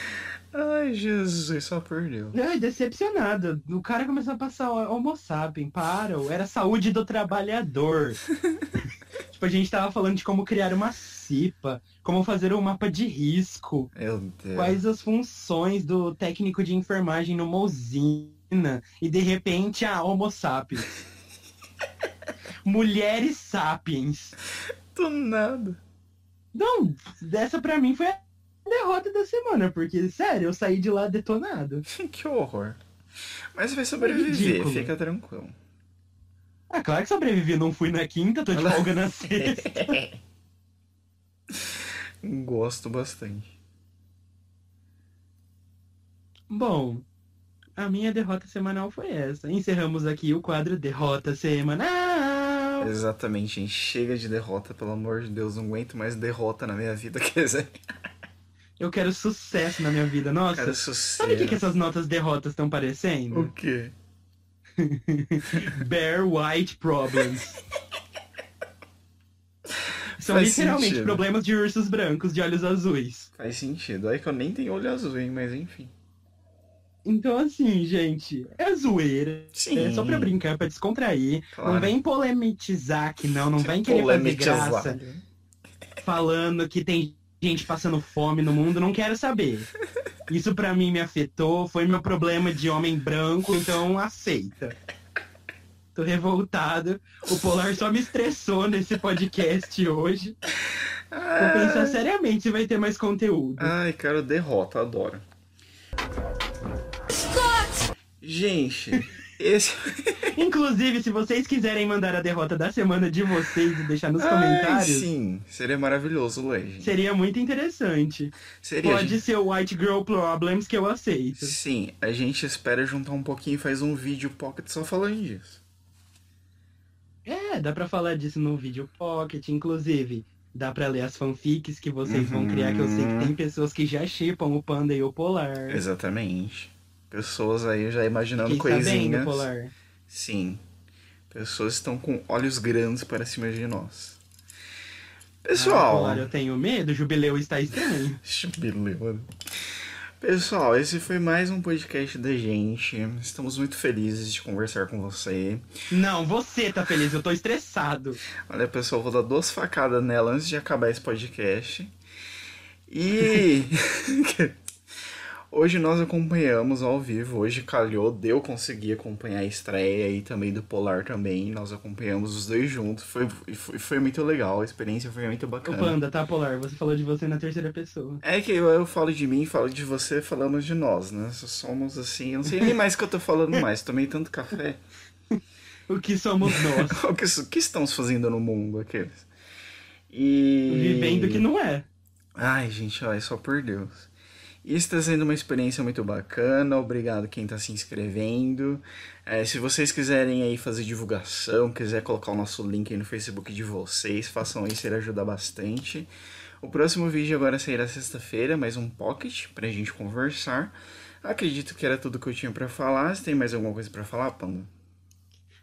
Ai, Jesus, só perdeu. Ai, decepcionado. O cara começou a passar homo sapien, para, era saúde do trabalhador. tipo, a gente tava falando de como criar uma CIPA, como fazer um mapa de risco, Meu Deus. quais as funções do técnico de enfermagem numa usina, e de repente, ah, homo sapiens. Mulheres sapiens. Do nada. Não, dessa pra mim foi a derrota da semana, porque, sério, eu saí de lá detonado. que horror. Mas vai sobreviver, ridículo. fica tranquilo. Ah, claro que sobrevivi, não fui na quinta, tô de folga na sexta. Gosto bastante. Bom, a minha derrota semanal foi essa. Encerramos aqui o quadro Derrota Semanal. Exatamente, gente. Chega de derrota, pelo amor de Deus. Não aguento mais derrota na minha vida. Quer dizer, Eu quero sucesso na minha vida. Nossa, cara, sabe o que, que sucesso. essas notas derrotas estão O parecendo? quê? Bare White Problems. São Faz literalmente sentido. problemas de ursos brancos de olhos azuis. Faz sentido. Aí que eu nem tenho olho azul, hein? Mas enfim. Então, assim, gente, é zoeira. Sim. É só pra brincar, pra descontrair. Claro. Não vem polemizar aqui, não. Não vem querer fazer graça falando que tem gente passando fome no mundo. Não quero saber. Isso pra mim me afetou. Foi meu problema de homem branco, então aceita. Tô revoltado. O Polar só me estressou nesse podcast hoje. Vou pensar seriamente se vai ter mais conteúdo. Ai, cara, derrota, adoro. Gente, esse. Inclusive, se vocês quiserem mandar a derrota da semana de vocês e deixar nos Ai, comentários, sim, seria maravilhoso ler, gente. seria muito interessante. Seria. Pode gente. ser o White Girl Problems que eu aceito. Sim, a gente espera juntar um pouquinho e faz um vídeo pocket só falando disso. É, dá pra falar disso no vídeo Pocket, inclusive. Dá pra ler as fanfics que vocês vão Uhum. criar, que eu sei que tem pessoas que já chipam o Panda e o Polar. Exatamente. Pessoas aí já imaginando Fiquei sabendo, coisinhas. Polar. Sim. Pessoas estão com olhos grandes para cima de nós. Ah, Pessoal. Polar, eu tenho medo, o jubileu está estranho. Jubileu, mano. Pessoal, esse foi mais um podcast da gente. Estamos muito felizes de conversar com você. Não, você tá feliz, eu tô estressado. Olha, pessoal, vou dar duas facadas nela antes de acabar esse podcast. E. Hoje nós acompanhamos ao vivo, hoje calhou, deu conseguir acompanhar a estreia e também do Polar também, nós acompanhamos os dois juntos, foi, foi, foi muito legal, a experiência foi muito bacana. O Panda, tá, Polar? Você falou de você na terceira pessoa. É que eu, eu falo de mim, falo de você, falamos de nós, né? Somos assim, eu não sei nem mais o que eu tô falando mais, tomei tanto café. o que somos nós? o, que, o que estamos fazendo no mundo, aqueles? E... Vivendo que não é. Ai, gente, olha, só por Deus. Isso está sendo uma experiência muito bacana. Obrigado quem está se inscrevendo. É, se vocês quiserem aí fazer divulgação, quiser colocar o nosso link aí no Facebook de vocês, façam isso, ele ajuda bastante. O próximo vídeo agora sairá sexta-feira, mais um pocket pra gente conversar. Acredito que era tudo que eu tinha para falar. Você tem mais alguma coisa para falar, Panda?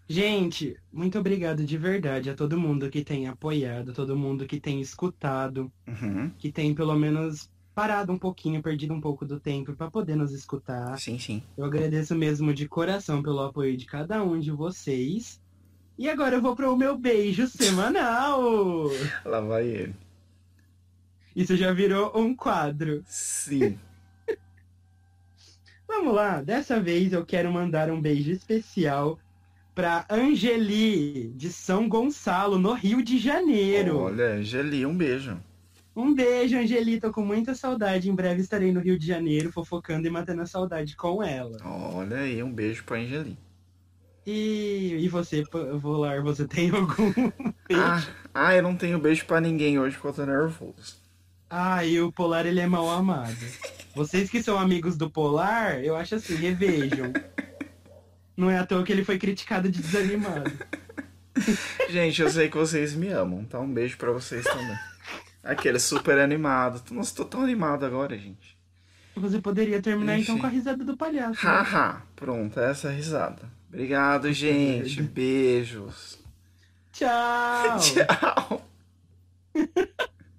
Gente, muito obrigado de verdade a todo mundo que tem apoiado, todo mundo que tem escutado, uhum. que tem pelo menos parado um pouquinho, perdido um pouco do tempo para poder nos escutar. Sim, sim. Eu agradeço mesmo de coração pelo apoio de cada um de vocês. E agora eu vou para o meu beijo semanal. Lá vai ele. Isso já virou um quadro. Sim. Vamos lá, dessa vez eu quero mandar um beijo especial para Angeli, de São Gonçalo, no Rio de Janeiro. Olha, Angeli, um beijo. Um beijo, Angelita, com muita saudade. Em breve estarei no Rio de Janeiro, fofocando e matando a saudade com ela. Olha aí, um beijo pra Angeli. E, e você, Volar, você tem algum beijo? Ah, ah, eu não tenho beijo para ninguém hoje porque eu tô nervoso. Ah, e o Polar, ele é mal amado. Vocês que são amigos do Polar, eu acho assim, revejam. Não é à toa que ele foi criticado de desanimado. Gente, eu sei que vocês me amam, então um beijo para vocês também. Aquele super animado. Nossa, tô tão animado agora, gente. Você poderia terminar Enfim. então com a risada do palhaço. Né? Haha, né? pronto, essa é risada. Obrigado, gente. Beijos. Tchau. Tchau.